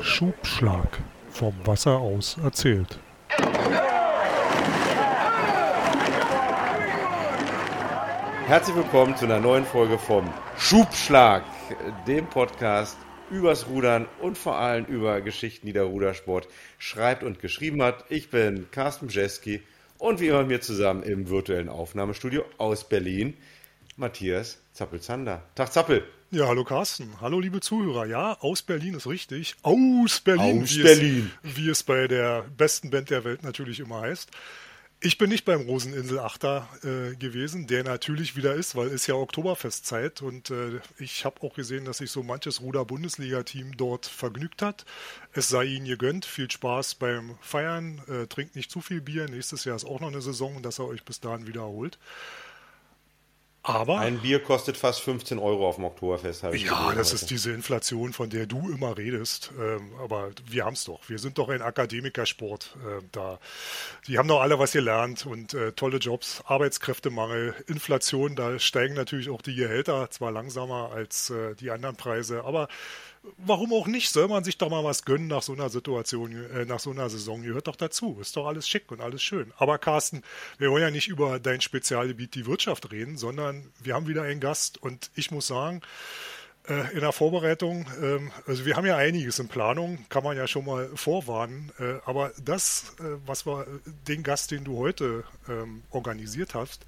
Schubschlag. Vom Wasser aus erzählt. Herzlich willkommen zu einer neuen Folge vom Schubschlag, dem Podcast übers Rudern und vor allem über Geschichten, die der Rudersport schreibt und geschrieben hat. Ich bin Carsten Bjeski und wie immer mit mir zusammen im virtuellen Aufnahmestudio aus Berlin Matthias Zappel-Zander. Tag Zappel. Ja, hallo Carsten. Hallo liebe Zuhörer. Ja, aus Berlin ist richtig. Aus Berlin. Aus wie Berlin. Es, wie es bei der besten Band der Welt natürlich immer heißt. Ich bin nicht beim Roseninsel-Achter äh, gewesen, der natürlich wieder ist, weil es ja Oktoberfestzeit und äh, ich habe auch gesehen, dass sich so manches Ruder-Bundesliga-Team dort vergnügt hat. Es sei ihnen gegönnt. Viel Spaß beim Feiern. Äh, trinkt nicht zu viel Bier. Nächstes Jahr ist auch noch eine Saison, dass er euch bis dahin wiederholt. Aber ein Bier kostet fast 15 Euro auf dem Oktoberfest. ja, das heute. ist diese Inflation, von der du immer redest. Ähm, aber wir haben es doch. Wir sind doch ein Akademikersport. Äh, da, die haben doch alle was gelernt und äh, tolle Jobs, Arbeitskräftemangel, Inflation. Da steigen natürlich auch die Gehälter zwar langsamer als äh, die anderen Preise, aber warum auch nicht? Soll man sich doch mal was gönnen nach so einer Situation, äh, nach so einer Saison? Gehört doch dazu. Ist doch alles schick und alles schön. Aber Carsten, wir wollen ja nicht über dein Spezialgebiet, die Wirtschaft, reden, sondern wir haben wieder einen Gast und ich muss sagen, äh, in der Vorbereitung, ähm, also wir haben ja einiges in Planung, kann man ja schon mal vorwarnen, äh, aber das, äh, was wir, den Gast, den du heute ähm, organisiert hast,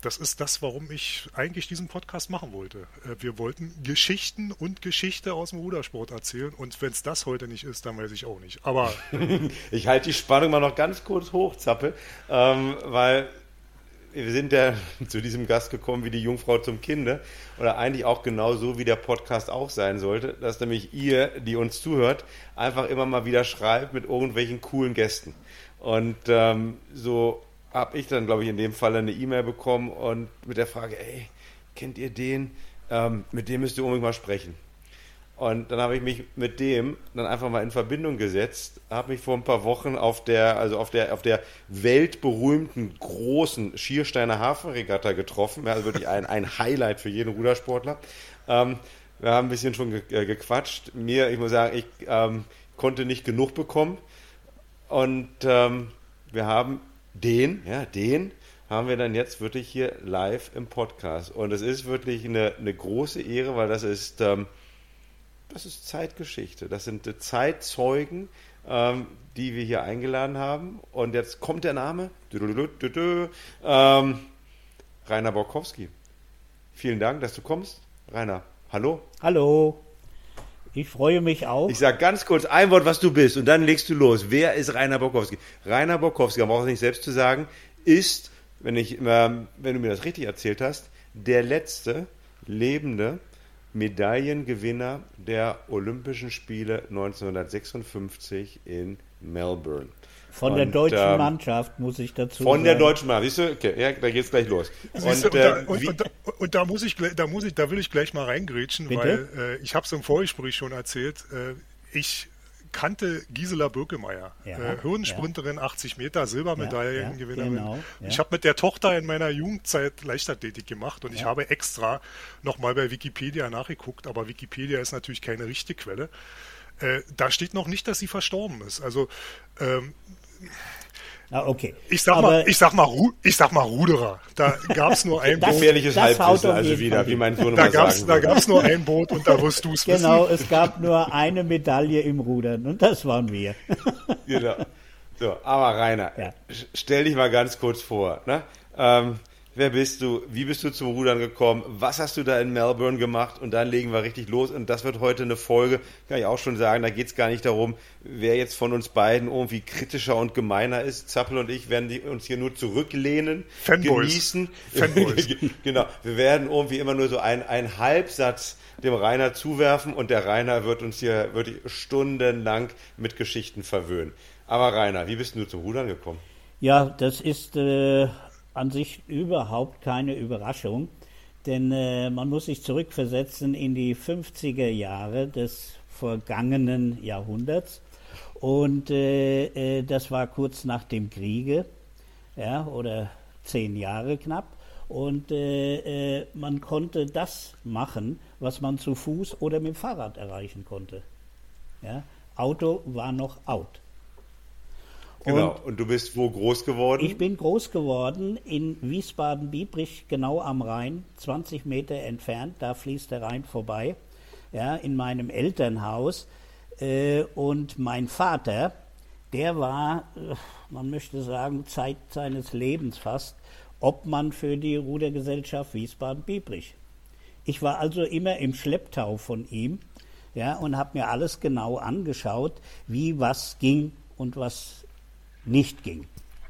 das ist das, warum ich eigentlich diesen Podcast machen wollte. Äh, wir wollten Geschichten und Geschichte aus dem Rudersport erzählen und wenn es das heute nicht ist, dann weiß ich auch nicht. Aber ich halte die Spannung mal noch ganz kurz hoch, Zappe, ähm, weil wir sind ja zu diesem Gast gekommen wie die Jungfrau zum Kinde oder eigentlich auch genau so, wie der Podcast auch sein sollte, dass nämlich ihr, die uns zuhört, einfach immer mal wieder schreibt mit irgendwelchen coolen Gästen. Und ähm, so habe ich dann, glaube ich, in dem Fall eine E-Mail bekommen und mit der Frage, ey, kennt ihr den? Ähm, mit dem müsst ihr unbedingt mal sprechen. Und dann habe ich mich mit dem dann einfach mal in Verbindung gesetzt, habe mich vor ein paar Wochen auf der, also auf der, auf der weltberühmten großen Schiersteiner Hafenregatta getroffen. Ja, also wirklich ein, ein Highlight für jeden Rudersportler. Ähm, wir haben ein bisschen schon ge äh, gequatscht. Mir, ich muss sagen, ich ähm, konnte nicht genug bekommen. Und ähm, wir haben den, ja, den haben wir dann jetzt wirklich hier live im Podcast. Und es ist wirklich eine, eine große Ehre, weil das ist, ähm, das ist Zeitgeschichte. Das sind Zeitzeugen, ähm, die wir hier eingeladen haben. Und jetzt kommt der Name. Ähm, Rainer Borkowski. Vielen Dank, dass du kommst. Rainer, hallo. Hallo. Ich freue mich auch. Ich sage ganz kurz ein Wort, was du bist, und dann legst du los. Wer ist Rainer Bokowski? Rainer Bokowski, man braucht es nicht selbst zu sagen, ist, wenn, ich, wenn du mir das richtig erzählt hast, der letzte lebende Medaillengewinner der Olympischen Spiele 1956 in Melbourne. Von und, der deutschen ähm, Mannschaft, muss ich dazu von sagen. Von der deutschen Mannschaft, siehst du? Okay, ja, da geht's gleich los. Und, und, da, äh, und, da, und, da, muss ich, da muss ich, da will ich gleich mal reingrätschen, Bitte? weil äh, ich habe es im Vorgespräch schon erzählt. Äh, ich kannte Gisela Birkemeyer, ja, äh, Hürdensprinterin, ja. 80 Meter, Silbermedaillengewinnerin. Ja, genau, ich habe mit der Tochter in meiner Jugendzeit Leichtathletik gemacht und ich habe extra nochmal bei Wikipedia nachgeguckt, aber Wikipedia ist natürlich keine richtige Quelle. Äh, da steht noch nicht, dass sie verstorben ist. Also ähm, Ah, okay. Ich sag, Aber mal, ich, sag mal, ich sag mal Ruderer. Da gab es nur ein Boot. Gefährliches Halbwissen, also wieder, wie mein Sohn da gab's, sagen Da gab es nur ein Boot und da wirst du es Genau, wissen. es gab nur eine Medaille im Rudern und das waren wir. genau. So, aber Rainer, ja. stell dich mal ganz kurz vor. Ne? Ähm, Wer bist du? Wie bist du zum Rudern gekommen? Was hast du da in Melbourne gemacht? Und dann legen wir richtig los. Und das wird heute eine Folge, kann ich auch schon sagen, da geht es gar nicht darum, wer jetzt von uns beiden irgendwie kritischer und gemeiner ist. Zappel und ich werden uns hier nur zurücklehnen, Fanboys. genießen. Fanboys. genau. Wir werden irgendwie immer nur so einen Halbsatz dem Rainer zuwerfen und der Rainer wird uns hier wirklich stundenlang mit Geschichten verwöhnen. Aber Rainer, wie bist du zum Rudern gekommen? Ja, das ist äh, an sich überhaupt keine Überraschung, denn äh, man muss sich zurückversetzen in die 50er Jahre des vergangenen Jahrhunderts und äh, äh, das war kurz nach dem Kriege, ja, oder zehn Jahre knapp. Und äh, äh, man konnte das machen, was man zu Fuß oder mit dem Fahrrad erreichen konnte. Ja? Auto war noch out. Genau. Und, und, du bist wo groß geworden? Ich bin groß geworden in Wiesbaden-Biebrich, genau am Rhein, 20 Meter entfernt. Da fließt der Rhein vorbei. Ja, in meinem Elternhaus. Äh, und mein Vater, der war, äh, man möchte sagen, Zeit seines Lebens fast, Obmann für die Rudergesellschaft Wiesbaden-Biebrich. Ich war also immer im Schlepptau von ihm ja, und habe mir alles genau angeschaut, wie was ging und was nicht ging,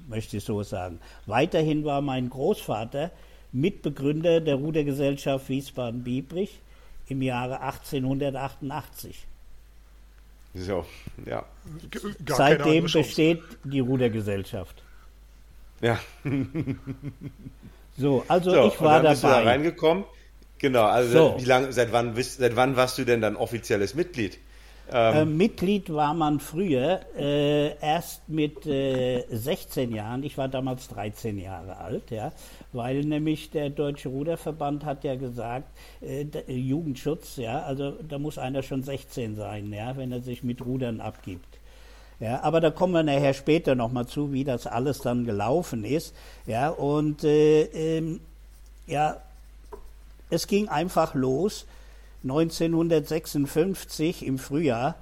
möchte ich so sagen. Weiterhin war mein Großvater Mitbegründer der Rudergesellschaft Wiesbaden-Biebrich im Jahre 1888. So, ja. Gar Seitdem besteht die Rudergesellschaft. Ja. so, also so, ich war und dann dabei. Bist du da reingekommen? Genau, also so. wie lange, seit wann, seit wann warst du denn dann offizielles Mitglied? Ähm, äh, Mitglied war man früher äh, erst mit äh, 16 Jahren. Ich war damals 13 Jahre alt, ja, weil nämlich der Deutsche Ruderverband hat ja gesagt, äh, Jugendschutz, ja, also da muss einer schon 16 sein, ja, wenn er sich mit Rudern abgibt. Ja, aber da kommen wir nachher später nochmal zu, wie das alles dann gelaufen ist. Ja, und äh, ähm, ja, es ging einfach los 1956 im Frühjahr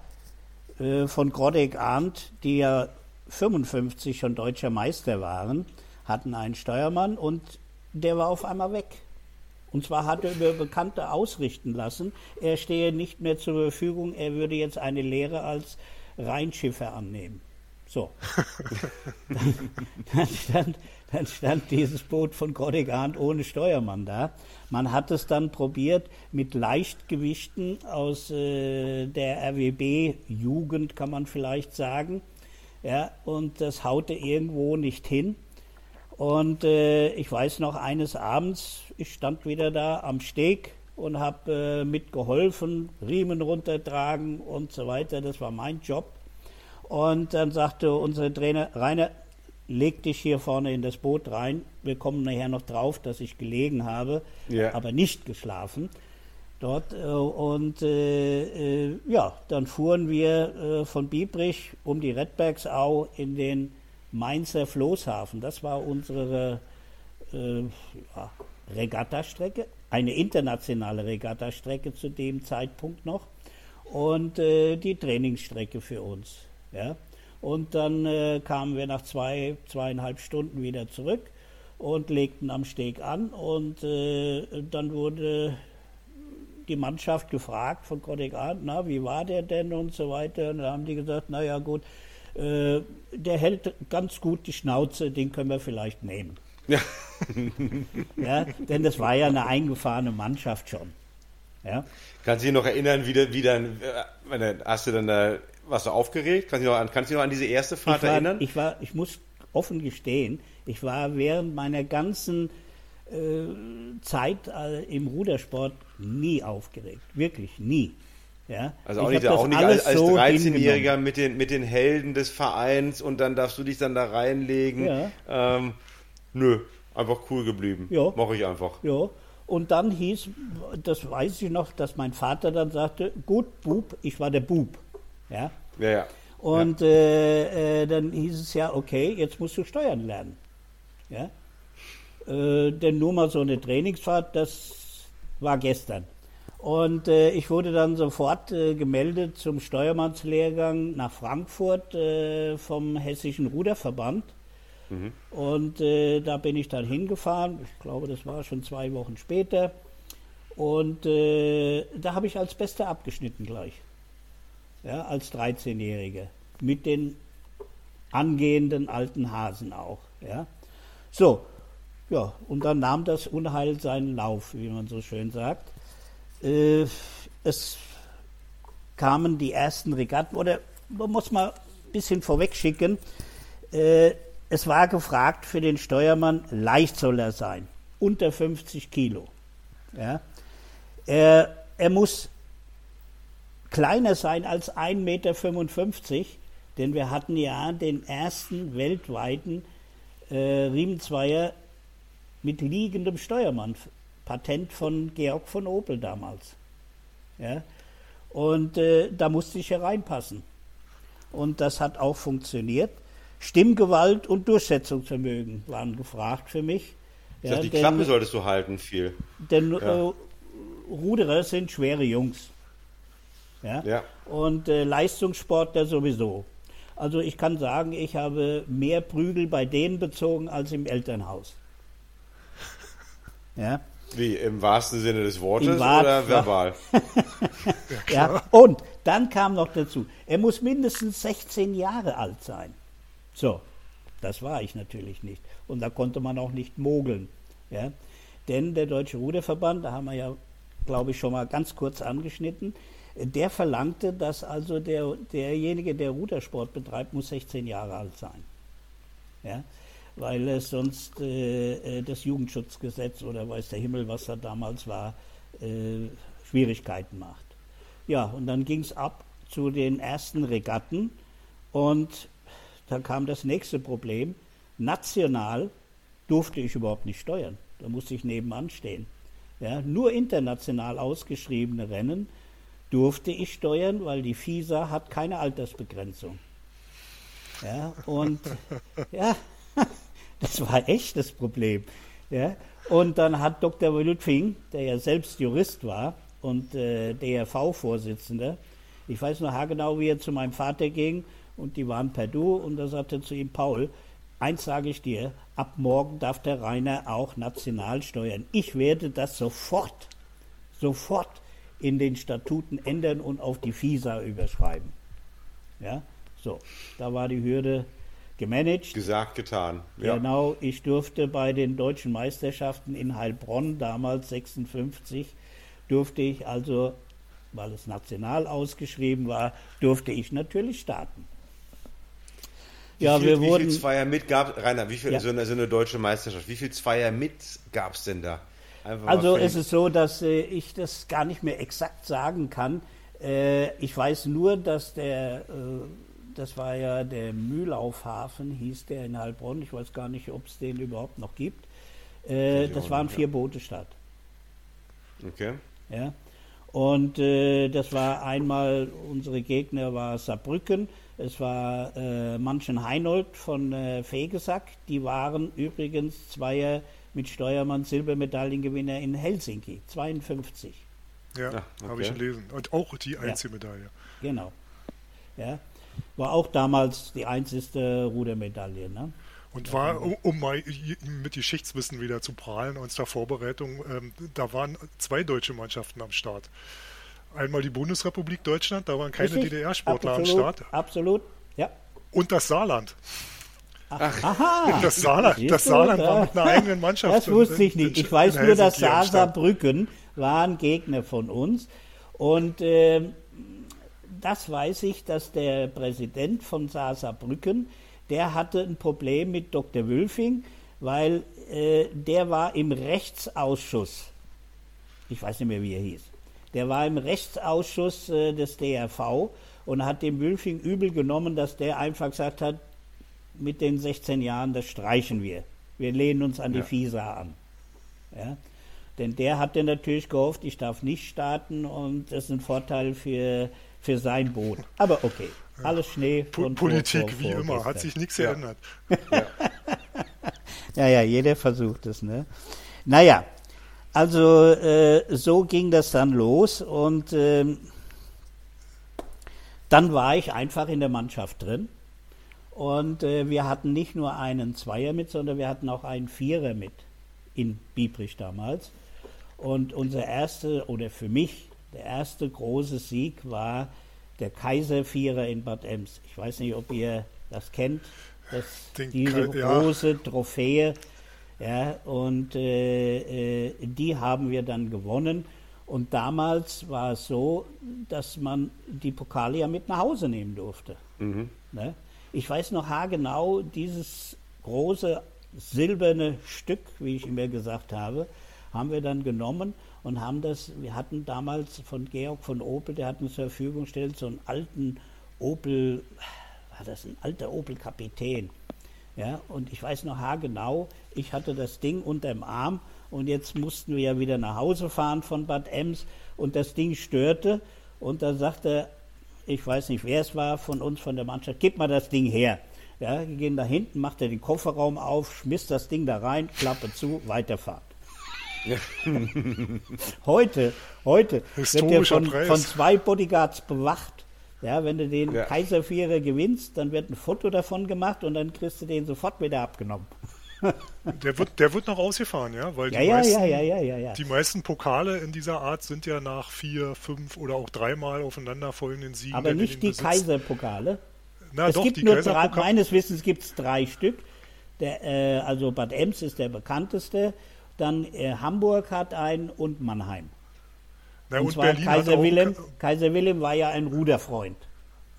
äh, von Grodek Arndt, die ja 55 schon deutscher Meister waren, hatten einen Steuermann und der war auf einmal weg. Und zwar hat er über Bekannte ausrichten lassen, er stehe nicht mehr zur Verfügung, er würde jetzt eine Lehre als Rheinschiffer annehmen. So. dann, dann, dann stand dieses Boot von Grodegand ohne Steuermann da. Man hat es dann probiert mit Leichtgewichten aus äh, der RWB-Jugend, kann man vielleicht sagen. Ja, und das haute irgendwo nicht hin. Und äh, ich weiß noch, eines Abends, ich stand wieder da am Steg und habe äh, mitgeholfen, Riemen runtertragen und so weiter. Das war mein Job. Und dann sagte unser Trainer, Rainer, leg dich hier vorne in das Boot rein. Wir kommen nachher noch drauf, dass ich gelegen habe, yeah. aber nicht geschlafen dort. Äh, und äh, äh, ja, dann fuhren wir äh, von Biebrich um die Redbergsau in den Mainzer Floßhafen. Das war unsere äh, ja, Regattastrecke, eine internationale Regattastrecke zu dem Zeitpunkt noch und äh, die Trainingsstrecke für uns. Ja? Und dann äh, kamen wir nach zwei, zweieinhalb Stunden wieder zurück und legten am Steg an. Und äh, dann wurde die Mannschaft gefragt von Kodik na, wie war der denn und so weiter. Und da haben die gesagt, naja gut, äh, der hält ganz gut die Schnauze, den können wir vielleicht nehmen. Ja. ja, denn das war ja eine eingefahrene Mannschaft schon. Ja. Kannst du dich noch erinnern, wie, wie dann, äh, hast du dann da warst du aufgeregt? Kannst du dich noch an, kannst du noch an diese erste Fahrt ich war, erinnern? Ich war, ich muss offen gestehen, ich war während meiner ganzen äh, Zeit äh, im Rudersport nie aufgeregt. Wirklich nie. Ja? Also auch nicht, auch nicht als, als so 13-Jähriger mit den, mit den Helden des Vereins und dann darfst du dich dann da reinlegen. Ja. Ähm, nö, einfach cool geblieben. Ja. Mache ich einfach. Ja. Und dann hieß, das weiß ich noch, dass mein Vater dann sagte, gut, Bub, ich war der Bub. Ja, ja. ja. Und ja. Äh, äh, dann hieß es ja, okay, jetzt musst du steuern lernen. Ja? Äh, denn nur mal so eine Trainingsfahrt, das war gestern. Und äh, ich wurde dann sofort äh, gemeldet zum Steuermannslehrgang nach Frankfurt äh, vom Hessischen Ruderverband. Mhm. Und da bin ich dann hingefahren. Ich glaube, das war schon zwei Wochen später. Und da habe ich als Bester abgeschnitten gleich ja, als 13-Jährige, mit den angehenden alten Hasen auch. Ja. So, ja, und dann nahm das Unheil seinen Lauf, wie man so schön sagt. Äh, es kamen die ersten Regatten, oder man muss mal ein bisschen vorweg schicken, äh, es war gefragt für den Steuermann, leicht soll er sein, unter 50 Kilo. Ja. Er, er muss kleiner sein als 1,55 Meter, denn wir hatten ja den ersten weltweiten äh, Riemenzweier mit liegendem Steuermann. Patent von Georg von Opel damals. Ja? Und äh, da musste ich hereinpassen. Und das hat auch funktioniert. Stimmgewalt und Durchsetzungsvermögen waren gefragt für mich. Ja, die denn, Klappe solltest du halten, viel. Denn ja. äh, Ruderer sind schwere Jungs. Ja? ja. Und äh, Leistungssportler sowieso. Also ich kann sagen, ich habe mehr Prügel bei denen bezogen als im Elternhaus. Ja. Wie, im wahrsten Sinne des Wortes oder verbal? ja, und dann kam noch dazu, er muss mindestens 16 Jahre alt sein. So, das war ich natürlich nicht. Und da konnte man auch nicht mogeln. Ja? Denn der Deutsche Ruderverband, da haben wir ja, glaube ich, schon mal ganz kurz angeschnitten, der verlangte, dass also der, derjenige, der Rudersport betreibt, muss 16 Jahre alt sein. Ja? Weil es sonst äh, äh, das Jugendschutzgesetz oder weiß der Himmel, was da damals war, äh, Schwierigkeiten macht. Ja, und dann ging es ab zu den ersten Regatten und da kam das nächste Problem. National durfte ich überhaupt nicht steuern. Da musste ich nebenan stehen. Ja, nur international ausgeschriebene Rennen durfte ich steuern, weil die FISA hat keine Altersbegrenzung. Ja, und ja, das war echt das Problem. Ja, und dann hat Dr. Lütfing, der ja selbst Jurist war und äh, DRV-Vorsitzender, ich weiß noch haargenau, wie er zu meinem Vater ging und die waren per Du und da sagte zu ihm Paul, eins sage ich dir, ab morgen darf der Rainer auch national steuern. Ich werde das sofort, sofort in den Statuten ändern und auf die FISA überschreiben. Ja, so, da war die Hürde gemanagt. Gesagt, getan. Ja. Genau, ich durfte bei den deutschen Meisterschaften in Heilbronn, damals 56, durfte ich also, weil es national ausgeschrieben war, durfte ich natürlich starten. Ja, wie viel, wir wie wurden. Wie viel Zweier mit gab Rainer, wie viel ja. so, eine, so eine deutsche Meisterschaft? Wie viel Zweier mit gab es denn da? Also es ist so, dass äh, ich das gar nicht mehr exakt sagen kann. Äh, ich weiß nur, dass der, äh, das war ja der Mühlaufhafen, hieß der in Heilbronn. Ich weiß gar nicht, ob es den überhaupt noch gibt. Äh, das waren vier. Boote statt. Okay. Ja. Und äh, das war einmal, unsere Gegner war Saarbrücken, es war äh, Manchen-Heinold von äh, Fegesack. Die waren übrigens Zweier mit Steuermann Silbermedaillengewinner in Helsinki, 52. Ja, ja okay. habe ich gelesen. Und auch die Einzelmedaille. Ja, genau. Ja. War auch damals die einzigste Rudermedaille. Ne? Und war, um, um, mal mit Geschichtswissen wieder zu prahlen, uns der Vorbereitung, ähm, da waren zwei deutsche Mannschaften am Start einmal die Bundesrepublik Deutschland, da waren keine DDR-Sportler am Start. Absolut, ja. Und das Saarland. Ach, aha. Das Saarland, das Saarland war mit einer eigenen Mannschaft. Das wusste ich nicht. Ich weiß nur, dass Saarbrücken waren Gegner von uns. Und äh, das weiß ich, dass der Präsident von Saarbrücken, der hatte ein Problem mit Dr. Wülfing, weil äh, der war im Rechtsausschuss. Ich weiß nicht mehr, wie er hieß. Der war im Rechtsausschuss äh, des DRV und hat dem Wülfing übel genommen, dass der einfach gesagt hat, mit den 16 Jahren, das streichen wir. Wir lehnen uns an die ja. FISA an. Ja? Denn der hatte natürlich gehofft, ich darf nicht starten und das ist ein Vorteil für, für sein Boot. Aber okay, alles Schnee. Po Politik vor, vor, wie immer, hat sich nichts ja. geändert. Ja. ja, ja, jeder versucht es. Ne? Naja, also äh, so ging das dann los und äh, dann war ich einfach in der Mannschaft drin. Und äh, wir hatten nicht nur einen Zweier mit, sondern wir hatten auch einen Vierer mit in Biebrich damals. Und unser erster, oder für mich, der erste große Sieg war der Kaiservierer in Bad Ems. Ich weiß nicht, ob ihr das kennt, das, diese große Trophäe ja, und äh, äh, die haben wir dann gewonnen. Und damals war es so, dass man die Pokale ja mit nach Hause nehmen durfte. Mhm. Ne? Ich weiß noch haargenau, dieses große silberne Stück, wie ich immer gesagt habe, haben wir dann genommen und haben das, wir hatten damals von Georg von Opel, der hat uns zur Verfügung gestellt, so einen alten Opel, war das ein alter Opel-Kapitän, Ja, und ich weiß noch haargenau, ich hatte das Ding unterm Arm und jetzt mussten wir ja wieder nach Hause fahren von Bad Ems und das Ding störte und da sagte, ich weiß nicht, wer es war von uns, von der Mannschaft, gib mal das Ding her. Ja, wir gehen da hinten, macht er den Kofferraum auf, schmiss das Ding da rein, Klappe zu, weiterfahrt. heute, heute wird der von, von, zwei Bodyguards bewacht. Ja, wenn du den ja. Kaiservierer gewinnst, dann wird ein Foto davon gemacht und dann kriegst du den sofort wieder abgenommen. Der wird, der wird noch ausgefahren, ja? Weil ja, die, ja, meisten, ja, ja, ja, ja, die meisten Pokale in dieser Art sind ja nach vier, fünf oder auch dreimal aufeinanderfolgenden Siegen. Aber nicht die. Kaiserpokale. Na es doch, gibt nur drei, meines Wissens gibt es drei Stück. Der, äh, also Bad Ems ist der bekannteste. Dann äh, Hamburg hat einen und Mannheim. Na, und, und zwar Berlin Kaiser Wilhelm. Kaiser Wilhelm war ja ein Ruderfreund.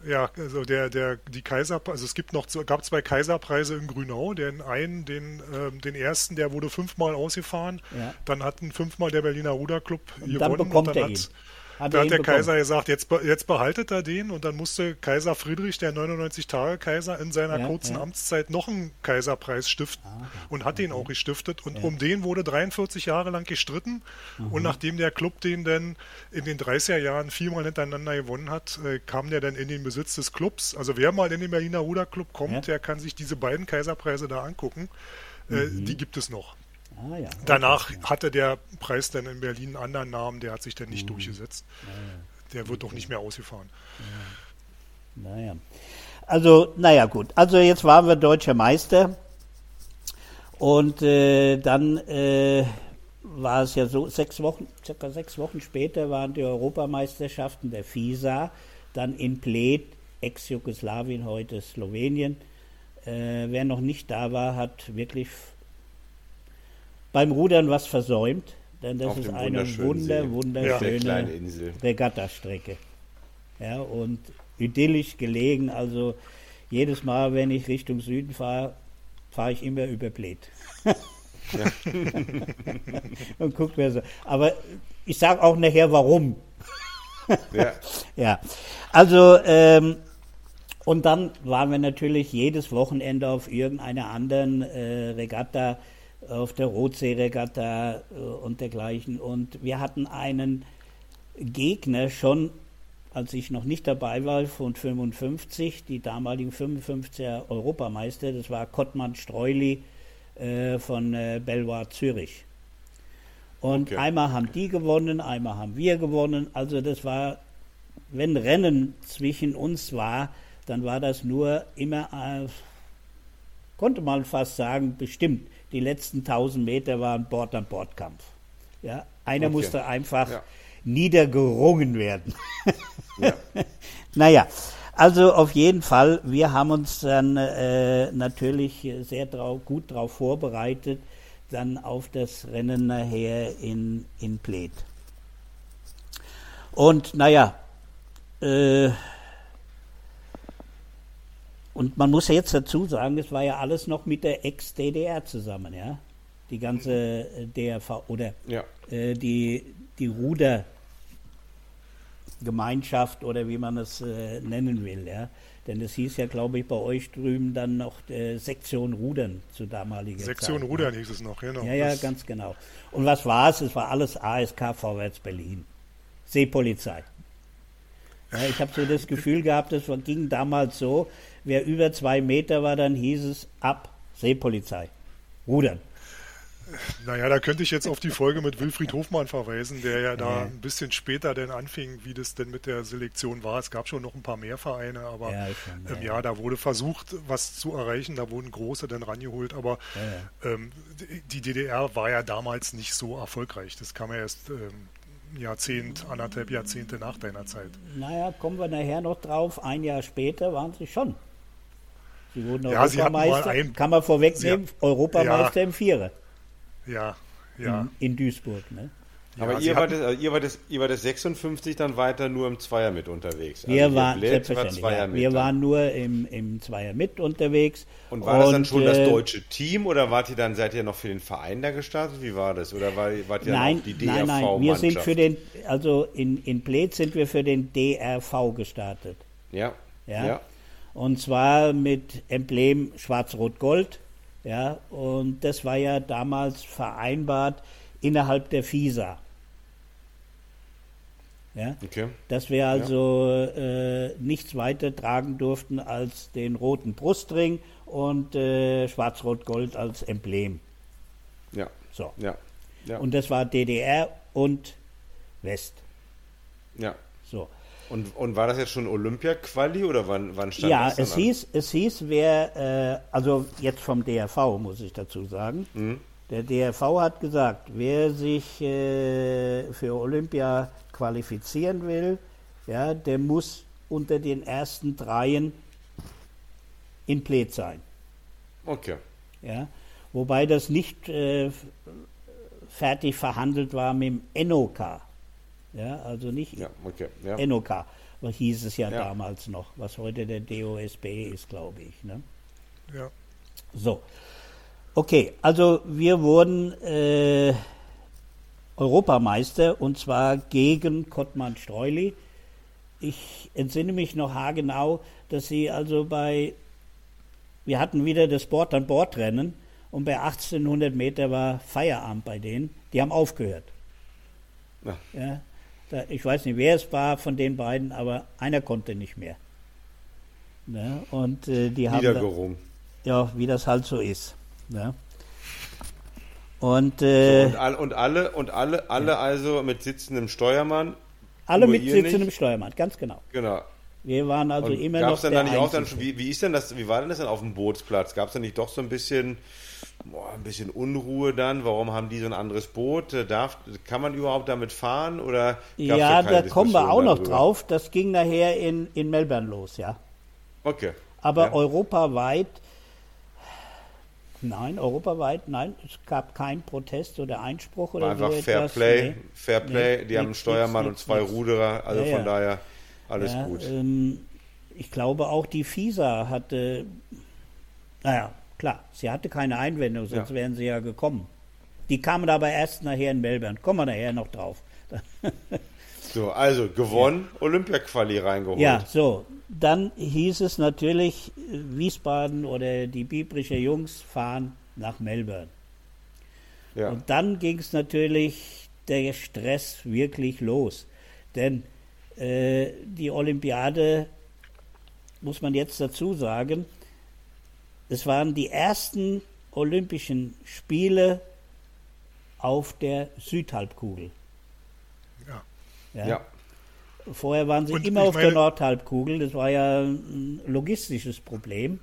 Ja, also der, der, die Kaiser, also es gibt noch, gab zwei Kaiserpreise in Grünau. Den einen, den, ähm, den ersten, der wurde fünfmal ausgefahren. Ja. Dann hatten fünfmal der Berliner Ruderclub und gewonnen. Dann bekommt und dann er ihn. Hat da hat der bekommen. Kaiser gesagt, jetzt, jetzt behaltet er den und dann musste Kaiser Friedrich, der 99-Tage-Kaiser, in seiner ja, kurzen ja. Amtszeit noch einen Kaiserpreis stiften ah, und hat okay. den auch gestiftet. Und ja. um den wurde 43 Jahre lang gestritten. Mhm. Und nachdem der Club den dann in den 30er Jahren viermal hintereinander gewonnen hat, äh, kam der dann in den Besitz des Clubs. Also wer mal in den Berliner Ruderclub kommt, der kann sich diese beiden Kaiserpreise da angucken. Äh, mhm. Die gibt es noch. Ah, ja. Danach hatte der Preis dann in Berlin einen anderen Namen, der hat sich dann nicht mhm. durchgesetzt. Der wird doch nicht mehr ausgefahren. Naja. Also, naja, gut. Also, jetzt waren wir deutscher Meister. Und äh, dann äh, war es ja so, sechs Wochen, circa sechs Wochen später waren die Europameisterschaften der FISA, dann in Bled, Ex-Jugoslawien, heute Slowenien. Äh, wer noch nicht da war, hat wirklich beim Rudern was versäumt, denn das Auf ist eine wunder, wunderschöne ja. Regattastrecke. Ja, und idyllisch gelegen, also jedes Mal, wenn ich Richtung Süden fahre, fahre ich immer über Bled. Ja. und guck mir so. Aber ich sage auch nachher, warum. ja. ja. Also, ähm, und dann waren wir natürlich jedes Wochenende auf irgendeiner anderen äh, Regatta auf der Rotseeregatta äh, und dergleichen. Und wir hatten einen Gegner schon, als ich noch nicht dabei war, von 55, die damaligen 55er Europameister, das war Kottmann Streuli äh, von äh, Belvoir Zürich. Und okay. einmal haben die gewonnen, einmal haben wir gewonnen. Also das war, wenn Rennen zwischen uns war, dann war das nur immer, äh, konnte man fast sagen, bestimmt die letzten 1000 Meter waren Bord-an-Bord-Kampf. Ja, einer okay. musste einfach ja. niedergerungen werden. ja. Naja, also auf jeden Fall, wir haben uns dann äh, natürlich sehr trau gut darauf vorbereitet, dann auf das Rennen nachher in, in Bled. Und naja, äh, und man muss ja jetzt dazu sagen, es war ja alles noch mit der Ex-DDR zusammen, ja. Die ganze äh, DRV oder ja. äh, die, die Rudergemeinschaft oder wie man es äh, nennen will, ja. Denn es hieß ja, glaube ich, bei euch drüben dann noch äh, Sektion Rudern zu damaliger Sektion Zeit. Sektion Rudern ja. hieß es noch, genau. Ja, ja, das ganz genau. Und was war es? Es war alles ASK Vorwärts Berlin. Seepolizei. Ja, ich habe so das Gefühl gehabt, das ging damals so, Wer über zwei Meter war, dann hieß es ab Seepolizei. Rudern. Naja, da könnte ich jetzt auf die Folge mit Wilfried Hofmann verweisen, der ja da ja. ein bisschen später denn anfing, wie das denn mit der Selektion war. Es gab schon noch ein paar mehr Vereine, aber ja, schon, ja, ja da wurde versucht, was zu erreichen. Da wurden große dann rangeholt, aber ähm, die DDR war ja damals nicht so erfolgreich. Das kam ja erst ähm, Jahrzehnt, anderthalb Jahrzehnte nach deiner Zeit. Naja, kommen wir nachher noch drauf. Ein Jahr später waren sie schon. Sie wurden ja, Europameister, ein, kann man vorwegnehmen, sie, Europameister ja, im Vierer. Ja, ja. In, in Duisburg, ne? Aber ihr, wart das, ihr, wart das, ihr wart das 56 dann weiter nur im Zweier mit unterwegs. Also wir waren, selbstverständlich, war ja, wir waren nur im, im Zweier mit unterwegs. Und war und, das dann schon das äh, deutsche Team oder wart ihr dann, seid ihr noch für den Verein da gestartet? Wie war das? Oder war, wart ihr nein, noch die DRV? Nein, nein, wir sind für den, also in, in Bled sind wir für den DRV gestartet. Ja. Ja. ja. Und zwar mit Emblem Schwarz-Rot-Gold. Ja, und das war ja damals vereinbart innerhalb der FISA. Ja, Okay. dass wir also äh, nichts weiter tragen durften als den roten Brustring und äh, Schwarz-Rot-Gold als Emblem. Ja. So. Ja. Ja. Und das war DDR und West. ja. So. Und, und war das jetzt schon Olympia-Quali oder wann, wann stand Ja, das dann es an? hieß, es hieß, wer, äh, also jetzt vom DRV muss ich dazu sagen, Mhm. der DRV hat gesagt, wer sich äh, für Olympia qualifizieren will, ja, der muss unter den ersten dreien in Pled sein. Okay. Ja, wobei das nicht äh, fertig verhandelt war mit dem NOK. Ja, also nicht Ja, okay. Ja. NOK, was hieß es ja, Ja. damals noch, was heute der DOSB ist, glaube ich. Ne? Ja. So. Okay, also wir wurden äh, Europameister und zwar gegen Kottmann Streuli. Ich entsinne mich noch haargenau, dass sie also bei, wir hatten wieder das Bord-an-Bord-Rennen und bei 1800 Meter war Feierabend bei denen. Die haben aufgehört. Ja. Ja, da, ich weiß nicht, wer es war von den beiden, aber einer konnte nicht mehr. Ne? Und äh, die haben. Niedergerungen. ja, wie das halt so ist. Ne? Und äh, Und, all, und alle, und alle, alle also mit sitzendem Steuermann. alle mit sitzendem nicht? Steuermann, ganz genau. Genau. Wir waren also Und immer gab noch es dann nicht auch dann schon, wie, wie ist denn das, wie war denn das denn auf dem Bootsplatz? Gab es da nicht doch so ein bisschen, boah, ein bisschen Unruhe dann? Warum haben die so ein anderes Boot? Äh, Darf, kann man überhaupt damit fahren oder Ja, keine da kommen wir auch noch darüber? drauf. Das ging nachher in, in Melbourne los, ja. Okay. Aber Ja. europaweit, nein, europaweit, nein, es gab keinen Protest oder Einspruch oder War einfach so Fair etwas. Play, Nee. Fair Play, Nee, die haben einen nix, Steuermann nix, und zwei nix. Ruderer, also Ja, von ja. daher alles gut. Ähm, ich glaube auch die FISA hatte, naja, klar, sie hatte keine Einwendung, sonst Ja. wären sie ja gekommen. Die kamen aber erst nachher in Melbourne. Kommen wir nachher noch drauf. So, also gewonnen, Olympia-Quali reingeholt. Ja, so. Dann hieß es natürlich, Wiesbaden oder die Bibrische Jungs fahren nach Melbourne. ja. Und dann ging es natürlich der Stress wirklich los. Denn äh, die Olympiade, muss man jetzt dazu sagen, es waren die ersten Olympischen Spiele auf der Südhalbkugel. Ja. Ja. ja. Vorher waren sie Und immer auf der meine- Nordhalbkugel. Das war ja ein logistisches Problem.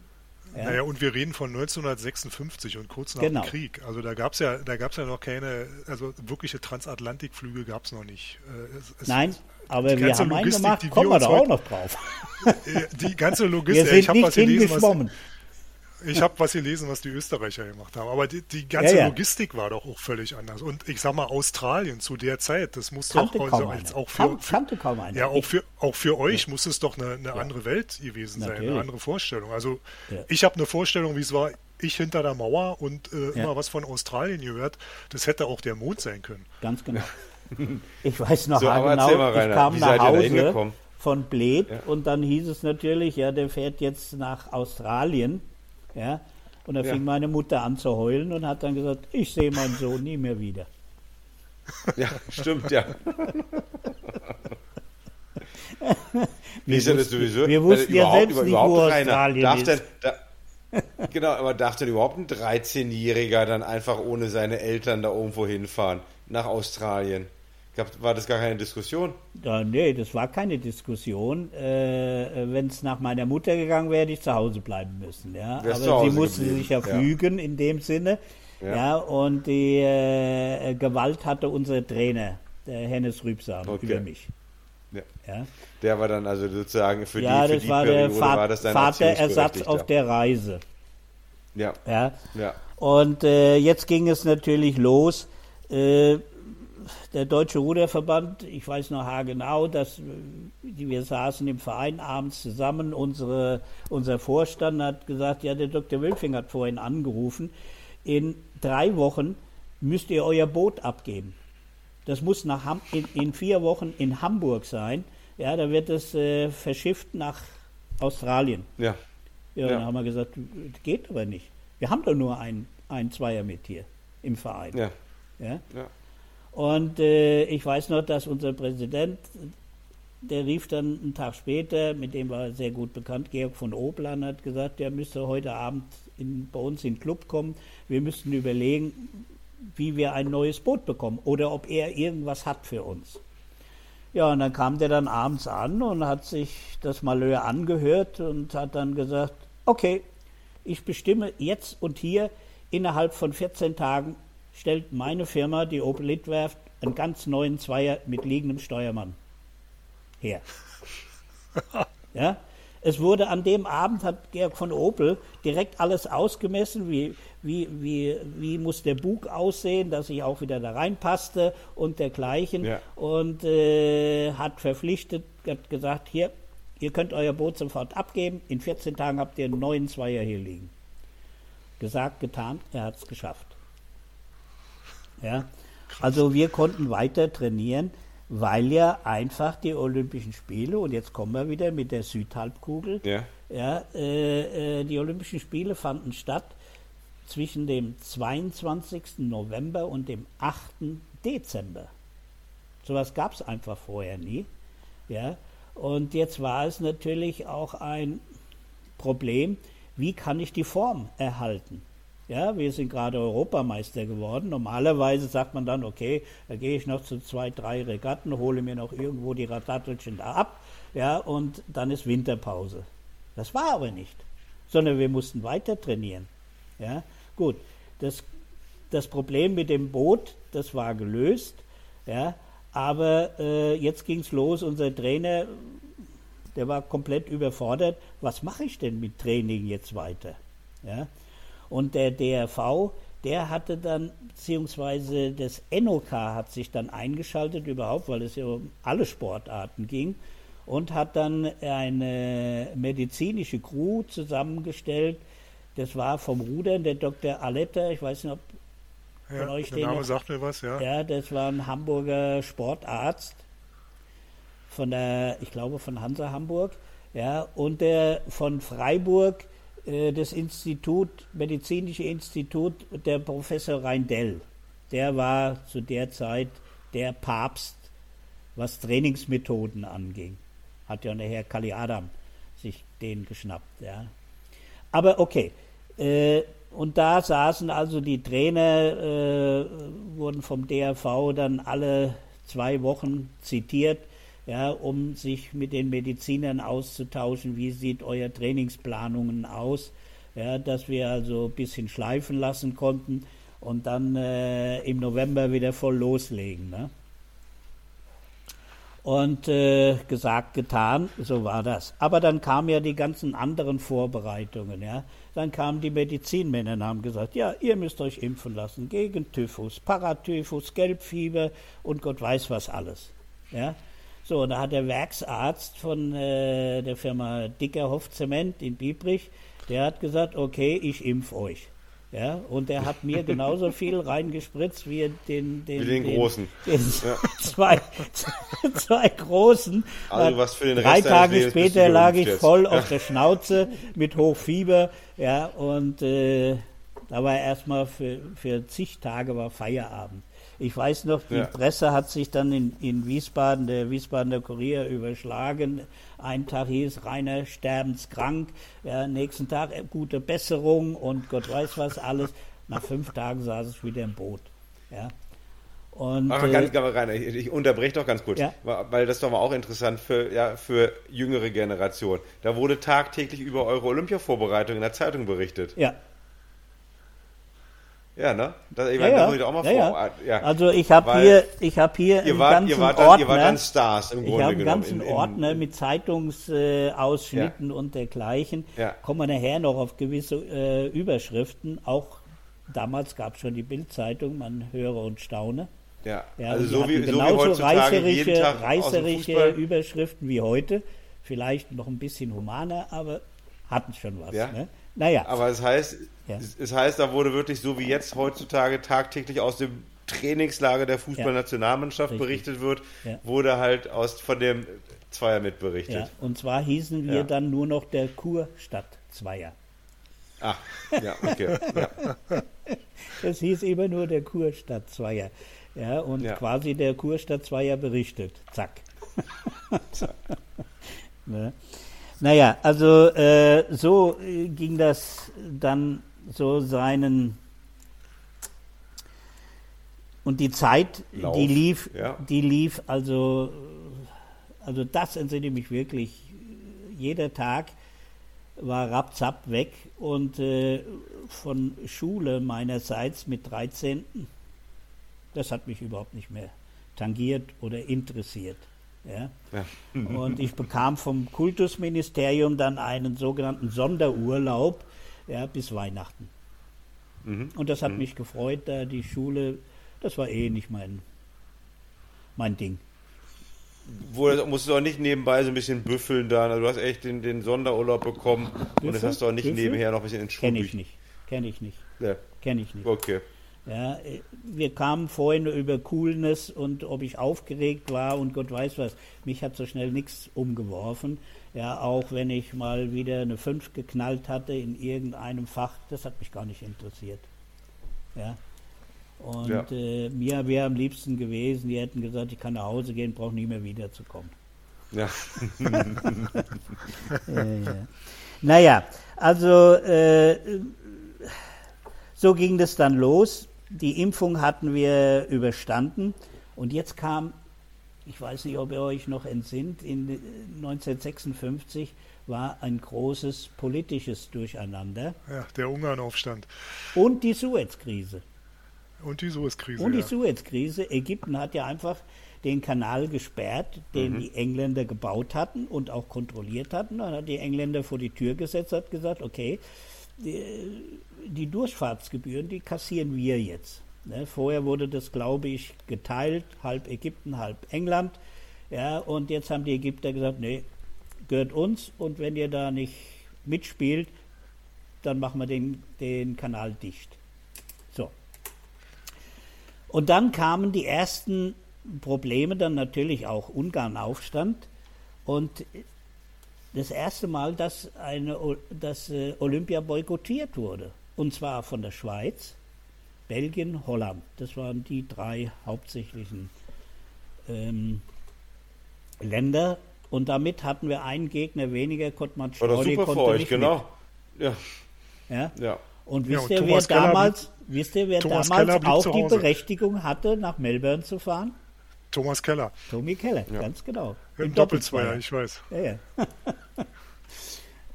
Ja. Naja, und wir reden von 1956 und kurz nach Genau. dem Krieg. Also da gab es ja, da gab's ja noch keine, also wirkliche Transatlantikflüge gab es noch nicht. Äh, es- es- Nein, aber die wir ganze haben einen Logistik, gemacht, die wir kommen wir da auch noch drauf. äh, Die ganze Wir Logistik, sind ich habe nicht was gelesen, was, hingeschwommen. Ich habe was gelesen, was die Österreicher gemacht haben. Aber die, die ganze Ja, ja. Logistik war doch auch völlig anders. Und ich sag mal, Australien zu der Zeit, das muss Kannte doch also als auch für, für kannte kaum einer. ja, auch für, auch für euch muss es doch eine, eine andere Welt gewesen sein, Natürlich. eine andere Vorstellung. Also Ja. ich habe eine Vorstellung, wie es war, ich hinter der Mauer und äh, Ja. immer was von Australien gehört. Das hätte auch der Mond sein können. Ganz genau. Ich weiß noch So, genau, mal, ich kam wie nach Hause von Bled und dann hieß es natürlich, ja, der fährt jetzt nach Australien. Ja, und da Ja. fing meine Mutter an zu heulen und hat dann gesagt, ich sehe meinen Sohn nie mehr wieder. Ja, stimmt, ja. Wir ist das wussten- sowieso. wir wussten ja selbst über- nicht, überhaupt wo. Australien darf ist. Denn, da, genau, aber darf denn überhaupt ein 13-Jähriger dann einfach ohne seine Eltern da irgendwo hinfahren? Nach Australien? Gab, war das gar keine Diskussion? Ja, nee, das war keine Diskussion. Äh, Wenn es nach meiner Mutter gegangen wäre, hätte ich zu Hause bleiben müssen. Ja? Wärst Aber sie Hause musste geblieben, sich ja ja. fügen in dem Sinne. Ja. Ja, und die äh, Gewalt hatte unser Trainer, der Hennes Rübsam, Okay. über mich. Ja. Ja, Der war dann also sozusagen für ja die, für das die war der Periode Vater, war das dein Vaterersatz auf der Reise. Ja, Ja. ja. Und äh, jetzt ging es natürlich los. Äh, der Deutsche Ruderverband, ich weiß noch haargenau, dass äh, wir saßen im Verein abends zusammen. Unsere, unser Vorstand hat gesagt, ja, der Dr. Wülfing hat vorhin angerufen, in drei Wochen müsst ihr euer Boot abgeben. Das muss nach Ham in, in vier Wochen in Hamburg sein. Ja, da wird es äh, verschifft nach Australien. Ja. Ja, dann haben wir gesagt, das geht aber nicht. Wir haben doch nur einen, einen Zweier mit hier im Verein. Ja. Ja? Ja. Und äh, ich weiß noch, dass unser Präsident, der rief dann einen Tag später, mit dem war er sehr gut bekannt, Georg von Oplan, hat gesagt, der müsste heute Abend in, bei uns in den Club kommen. Wir müssten überlegen, wie wir ein neues Boot bekommen oder ob er irgendwas hat für uns. Ja, und dann kam der dann abends an und hat sich das Malheur angehört und hat dann gesagt, okay, ich bestimme jetzt und hier, innerhalb von 14 Tagen stellt meine Firma, die Opel Litwerft, einen ganz neuen Zweier mit liegendem Steuermann her. Ja, es wurde an dem Abend, hat Georg von Opel direkt alles ausgemessen, wie, wie, wie, wie muss der Bug aussehen, dass ich auch wieder da reinpasste und dergleichen. Ja. Und äh, hat verpflichtet, hat gesagt, hier, ihr könnt euer Boot sofort abgeben, in 14 Tagen habt ihr einen neuen Zweier hier liegen. Gesagt, getan, er hat es geschafft. Ja, also wir konnten weiter trainieren, weil ja einfach die Olympischen Spiele, und jetzt kommen wir wieder mit der Südhalbkugel, Ja. ja, äh, äh, die Olympischen Spiele fanden statt zwischen dem 22. November und dem 8. Dezember. Sowas gab es einfach vorher nie. Ja? Und jetzt war es natürlich auch ein Problem, wie kann ich die Form erhalten? Ja, wir sind gerade Europameister geworden. Normalerweise sagt man dann, okay, da gehe ich noch zu zwei, drei Regatten, hole mir noch irgendwo die Radattelchen da ab, ja, und dann ist Winterpause. Das war aber nicht, sondern wir mussten weiter trainieren. Ja, gut. Das, das Problem mit dem Boot, das war gelöst, ja, aber äh, jetzt ging es los. Unser Trainer, der war komplett überfordert. Was mache ich denn mit Training jetzt weiter? Ja, und der DRV, der hatte dann, beziehungsweise das NOK hat sich dann eingeschaltet überhaupt, weil es ja um alle Sportarten ging und hat dann eine medizinische Crew zusammengestellt. Das war vom Rudern der Dr. Aletta, ich weiß nicht, ob Ja, von euch der Name noch- sagt mir was, ja. ja, das war ein Hamburger Sportarzt von der, ich glaube, von Hansa Hamburg. Ja, und der von Freiburg, das Institut, medizinische Institut, der Professor Reindell. Der war zu der Zeit der Papst, was Trainingsmethoden anging. Hat ja nachher Kali Adam sich den geschnappt. Ja. Aber okay. Äh, und da saßen also die Trainer, äh, wurden vom DRV dann alle zwei Wochen zitiert, ja, um sich mit den Medizinern auszutauschen, wie sieht euer Trainingsplanungen aus, ja, dass wir also ein bisschen schleifen lassen konnten und dann äh, im November wieder voll loslegen. Ne? Und äh, gesagt, getan, so war das. Aber dann kamen ja die ganzen anderen Vorbereitungen. Ja? Dann kamen die Medizinmänner und haben gesagt, ja, ihr müsst euch impfen lassen gegen Typhus, Paratyphus, Gelbfieber und Gott weiß was alles. Ja? So, und da hat der Werksarzt von äh, der Firma Dickerhoff Zement in Biebrich, der hat gesagt, okay, ich impf euch. Ja, und der hat mir genauso viel reingespritzt wie den, den, Wie den Großen. Den zwei, zwei Großen. Also was für den Drei Rest deines Tage Lebens später lag ich voll Ja. auf der Schnauze mit Hochfieber. Ja, und äh, da war erstmal für, für zig Tage war Feierabend. Ich weiß noch, die Ja. Presse hat sich dann in, in Wiesbaden, der Wiesbadener Kurier, überschlagen. Ein Tag hieß Rainer sterbenskrank, ja, nächsten Tag äh, gute Besserung und Gott weiß was alles. Nach fünf Tagen saß ich wieder im Boot. Ja. Und, Aber äh, ganz, aber Rainer, ich, ich unterbreche doch ganz kurz, Ja. weil das doch mal auch interessant für, ja, für jüngere Generationen. Da wurde tagtäglich über eure Olympia-Vorbereitung in der Zeitung berichtet. ja, Ja, ne? Das, ich Ja, meine, ja. muss ich auch mal ja, vor. ja. Ja. Also ich habe hier, ich habe hier ihr wart, ganzen ihr wart, Ordner. ihr wart dann Stars im ich Grunde habe einen genommen. ganzen in- in- Ordner mit Zeitungsausschnitten und dergleichen. Ja. Kommen wir nachher noch auf gewisse äh, Überschriften. Auch damals gab es schon die Bildzeitung, man höre und staune. Ja, Ja, also so wie, so wie heutzutage jeden reißerische, Tag aus dem reißerische. Überschriften wie heute. Vielleicht noch ein bisschen humaner, aber hatten schon was. Ja. Ne? Naja. Aber es heißt, Ja. es, heißt, da wurde wirklich so wie jetzt heutzutage tagtäglich aus dem Trainingslager der Fußballnationalmannschaft ja. berichtet wird, ja. wurde halt aus, von dem Zweier mit berichtet. Ja, und zwar hießen wir dann nur noch der Kurstadt Zweier. Ach, ja, okay. Das hieß immer nur der Kurstadt Zweier. Ja, und quasi der Kurstadt Zweier berichtet. Zack. Zack. ne? Naja, also äh, so äh, ging das dann so seinen und die Zeit, Lauf, die lief, ja. die lief also, also das entsinne mich wirklich. Jeder Tag war rapzapp weg und äh, von Schule meinerseits mit 13, das hat mich überhaupt nicht mehr tangiert oder interessiert. Ja? ja. Und ich bekam vom Kultusministerium dann einen sogenannten Sonderurlaub ja, bis Weihnachten. Mhm. Und das hat mhm. mich gefreut, da die Schule, das war eh nicht mein, mein Ding. Wo musst du auch nicht nebenbei so ein bisschen büffeln dann. Also du hast echt den, den Sonderurlaub bekommen Büffel? und das hast du auch nicht Büffel? nebenher noch ein bisschen in Schule. Kenn ich nicht. Kenn ich nicht. Ja. Kenn ich nicht. Okay. Ja, wir kamen vorhin über Coolness und ob ich aufgeregt war und Gott weiß was. Mich hat so schnell nichts umgeworfen. Ja, auch wenn ich mal wieder eine 5 geknallt hatte in irgendeinem Fach, das hat mich gar nicht interessiert. Ja. Und ja. äh, mir wäre am liebsten gewesen, die hätten gesagt, ich kann nach Hause gehen, brauche nie mehr wiederzukommen. Ja. äh, ja. Naja, also äh, so ging das dann los die Impfung hatten wir überstanden und jetzt kam, ich weiß nicht, ob ihr euch noch entsinnt, in 1956 war ein großes politisches Durcheinander. Ja, der Ungarnaufstand. Und die Suezkrise. Und die Suezkrise. Und die ja. Suezkrise. Ägypten hat ja einfach den Kanal gesperrt, den mhm. die Engländer gebaut hatten und auch kontrolliert hatten. Dann hat die Engländer vor die Tür gesetzt, hat gesagt, okay, die, die Durchfahrtsgebühren, die kassieren wir jetzt. Ne, vorher wurde das, glaube ich, geteilt, halb Ägypten, halb England. Ja, und jetzt haben die Ägypter gesagt, nee, gehört uns und wenn ihr da nicht mitspielt, dann machen wir den, den Kanal dicht. So. Und dann kamen die ersten Probleme, dann natürlich auch Ungarn-Aufstand. Und das erste Mal, dass, eine, dass äh, Olympia boykottiert wurde. Und zwar von der Schweiz, Belgien, Holland. Das waren die drei hauptsächlichen ähm, Länder. Und damit hatten wir einen Gegner weniger, konnte man War das super für euch, genau. Ja. ja. ja. Und wisst ja, und ihr, wer damals, wisst ihr, wer damals auch die Berechtigung hatte, nach Melbourne zu fahren? Thomas Keller. Tommy Keller, ja. ganz genau. Im, Doppelzweier, ich weiß. Ja, ja.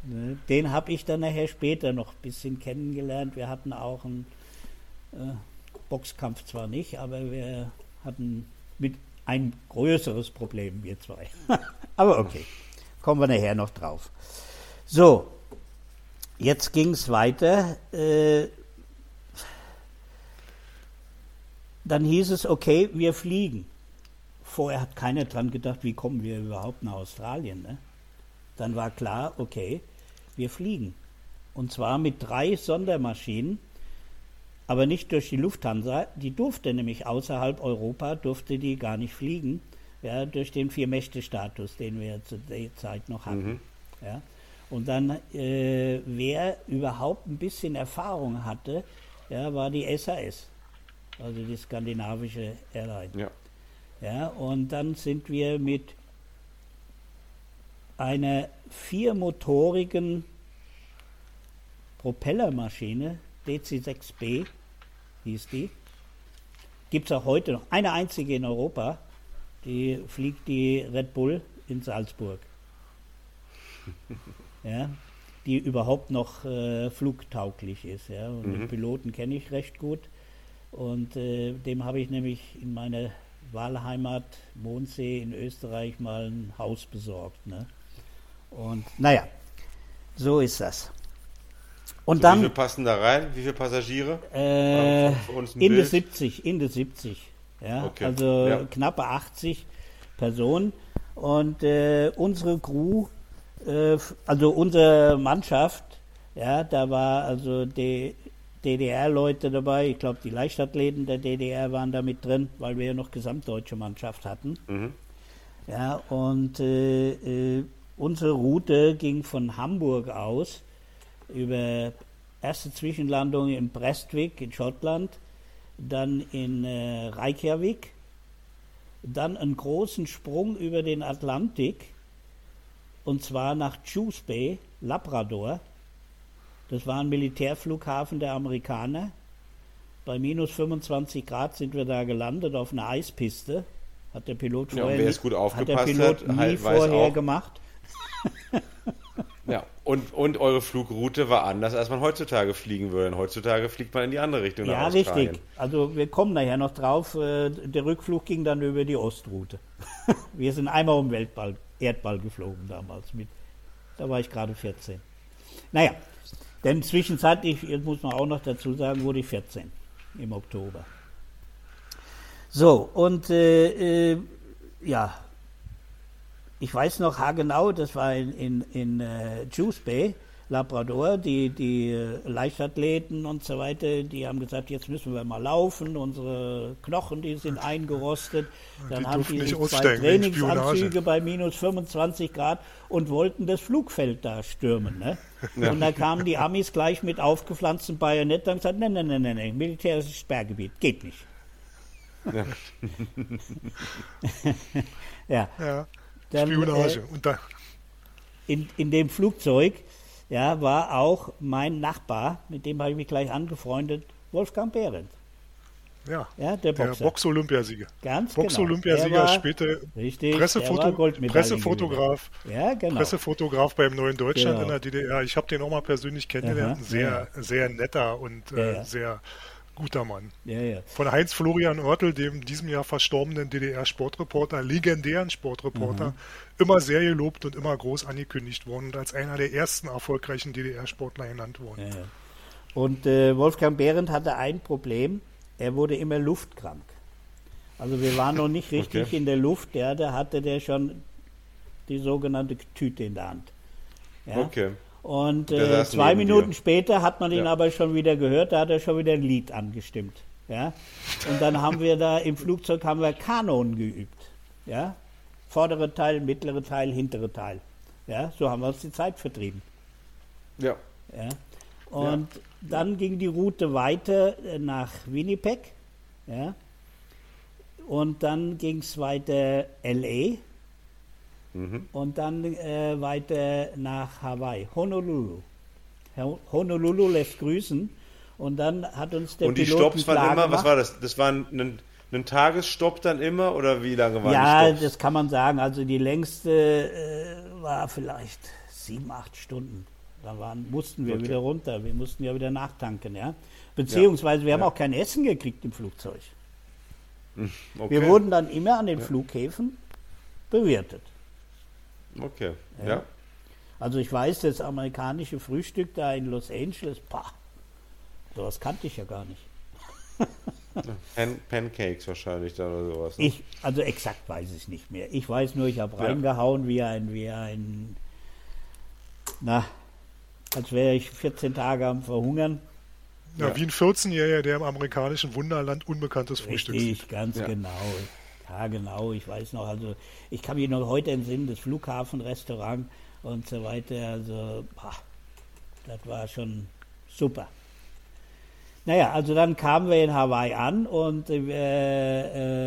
Ne, den habe ich dann nachher später noch ein bisschen kennengelernt. Wir hatten auch einen äh, Boxkampf zwar nicht, aber wir hatten mit ein größeres Problem, wir zwei. aber okay, kommen wir nachher noch drauf. So, jetzt ging es weiter. Äh, dann hieß es, okay, wir fliegen vorher hat keiner dran gedacht, wie kommen wir überhaupt nach Australien. Ne? Dann war klar, okay, wir fliegen. Und zwar mit drei Sondermaschinen, aber nicht durch die Lufthansa. Die durfte nämlich außerhalb Europa, durfte die gar nicht fliegen, ja, durch den Vier-Mächte-Status, den wir zu der Zeit noch hatten. Mhm. Ja. Und dann, äh, wer überhaupt ein bisschen Erfahrung hatte, ja, war die SAS, also die skandinavische Airline. Ja. Ja, und dann sind wir mit einer viermotorigen Propellermaschine, DC-6B hieß die, gibt es auch heute noch, eine einzige in Europa, die fliegt die Red Bull in Salzburg. ja, die überhaupt noch äh, flugtauglich ist. Ja, und mhm. den Piloten kenne ich recht gut. Und äh, dem habe ich nämlich in meiner Wahlheimat Mondsee in Österreich mal ein Haus besorgt. Ne? Und naja, so ist das. Und so, dann, wie viele passen da rein? Wie viele Passagiere? Äh, in die 70, in die 70. Ja, okay. also ja. knappe 80 Personen. Und äh, unsere Crew, äh, also unsere Mannschaft, ja, da war also die, DDR-Leute dabei. Ich glaube, die Leichtathleten der DDR waren da mit drin, weil wir ja noch gesamtdeutsche Mannschaft hatten. Mhm. Ja, und äh, äh, unsere Route ging von Hamburg aus über erste Zwischenlandung in Prestwick in Schottland, dann in äh, Reykjavik, dann einen großen Sprung über den Atlantik und zwar nach Juice Bay, Labrador. Das war ein Militärflughafen der Amerikaner. Bei minus 25 Grad sind wir da gelandet auf einer Eispiste. Hat der Pilot vorher ja, gut hat der Pilot hat, nie halt vorher gemacht. Ja, und, und eure Flugroute war anders, als man heutzutage fliegen würde. heutzutage fliegt man in die andere Richtung. Ja, richtig. Also wir kommen nachher noch drauf. Äh, der Rückflug ging dann über die Ostroute. Wir sind einmal um Weltball, Erdball geflogen damals mit. Da war ich gerade 14. Naja, denn zwischenzeitlich, jetzt muss man auch noch dazu sagen, wurde ich 14 im Oktober. So, und äh, äh, ja, ich weiß noch haargenau, das war in, in, in uh, Juice Bay, Labrador, die, die äh, Leichtathleten und so weiter, die haben gesagt, jetzt müssen wir mal laufen, unsere Knochen, die sind eingerostet. Dann die haben die zwei Trainingsanzüge bei minus 25 Grad und wollten das Flugfeld da stürmen. Ne? Ja. Und da kamen die Amis gleich mit aufgepflanzten Bajonetten und gesagt, nein, nein, nein, nein, nein, militärisches Sperrgebiet, geht nicht. Ja. ja. ja. Dann, Spionage. Äh, und da. In, in dem Flugzeug ja, war auch mein Nachbar, mit dem habe ich mich gleich angefreundet, Wolfgang Behrendt. Ja, ja, der, der Box-Olympiasieger. Ganz Box-Olympiasiger, genau. später richtig, Pressefoto Pressefotograf, ja, genau. Pressefotograf beim Neuen Deutschland genau. in der DDR. Ich habe den auch mal persönlich kennengelernt. Aha, sehr, ja. sehr netter und äh, sehr guter Mann. Ja, ja. Von Heinz Florian Oertel, dem diesem Jahr verstorbenen DDR-Sportreporter, legendären Sportreporter, mhm. immer sehr gelobt und immer groß angekündigt worden und als einer der ersten erfolgreichen DDR-Sportler genannt worden. Ja, und äh, Wolfgang Behrendt hatte ein Problem, er wurde immer luftkrank. Also wir waren noch nicht richtig okay. in der Luft, ja, da hatte der schon die sogenannte Tüte in der Hand. Ja? Okay. Und äh, zwei Minuten dir. später hat man ihn ja. aber schon wieder gehört, da hat er schon wieder ein Lied angestimmt. Ja? Und dann haben wir da im Flugzeug haben wir Kanon geübt. Ja? Vordere Teil, mittlere Teil, hintere Teil. Ja? So haben wir uns die Zeit vertrieben. Ja. ja? Und ja. dann ging die Route weiter äh, nach Winnipeg. Ja? Und dann ging es weiter LA. Mhm. Und dann äh, weiter nach Hawaii, Honolulu. Honolulu lässt grüßen. Und dann hat uns der Und die Piloten Stopps waren immer, gemacht. was war das? Das war ein, ein, Tagesstopp dann immer oder wie lange waren ja, die? Ja, das kann man sagen. Also die längste äh, war vielleicht sieben, acht Stunden. Da waren, mussten wir okay. wieder runter. Wir mussten ja wieder nachtanken, ja. Beziehungsweise ja. wir haben ja. auch kein Essen gekriegt im Flugzeug. Hm, okay. Wir wurden dann immer an den ja. Flughäfen bewirtet. Okay, ja. ja. Also ich weiß, das amerikanische Frühstück da in Los Angeles, pah, sowas kannte ich ja gar nicht. Pan Pancakes wahrscheinlich da oder sowas. Ne? Ich, also exakt weiß ich nicht mehr. Ich weiß nur, ich habe ja. reingehauen wie ein, wie ein, na, als wäre ich 14 Tage am Verhungern. Ja, ja. wie ein 14-Jähriger, der im amerikanischen Wunderland unbekanntes Frühstück Richtig, ganz ja. genau. Ja, genau, ich weiß noch, also ich kann mich noch heute entsinnen, das Flughafenrestaurant und so weiter, also boah, das war schon super. Naja, also dann kamen wir in Hawaii an und äh,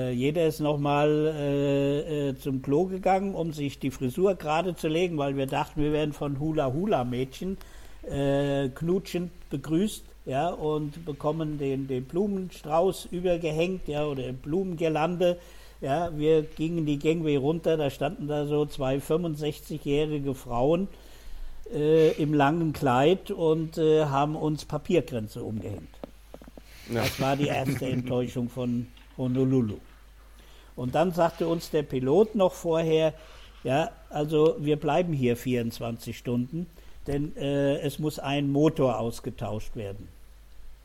äh, jeder ist nochmal äh, äh, zum Klo gegangen, um sich die Frisur gerade zu legen, weil wir dachten, wir werden von Hula-Hula-Mädchen äh, knutschend begrüßt ja, und bekommen den, den Blumenstrauß übergehängt ja, oder Blumengirlande ja, wir gingen die Gangway runter, da standen da so zwei 65-jährige Frauen äh, im langen Kleid und äh, haben uns Papiergrenze umgehängt. Ja. Das war die erste Enttäuschung von Honolulu. Und dann sagte uns der Pilot noch vorher, ja, also wir bleiben hier 24 Stunden, denn äh, es muss ein Motor ausgetauscht werden.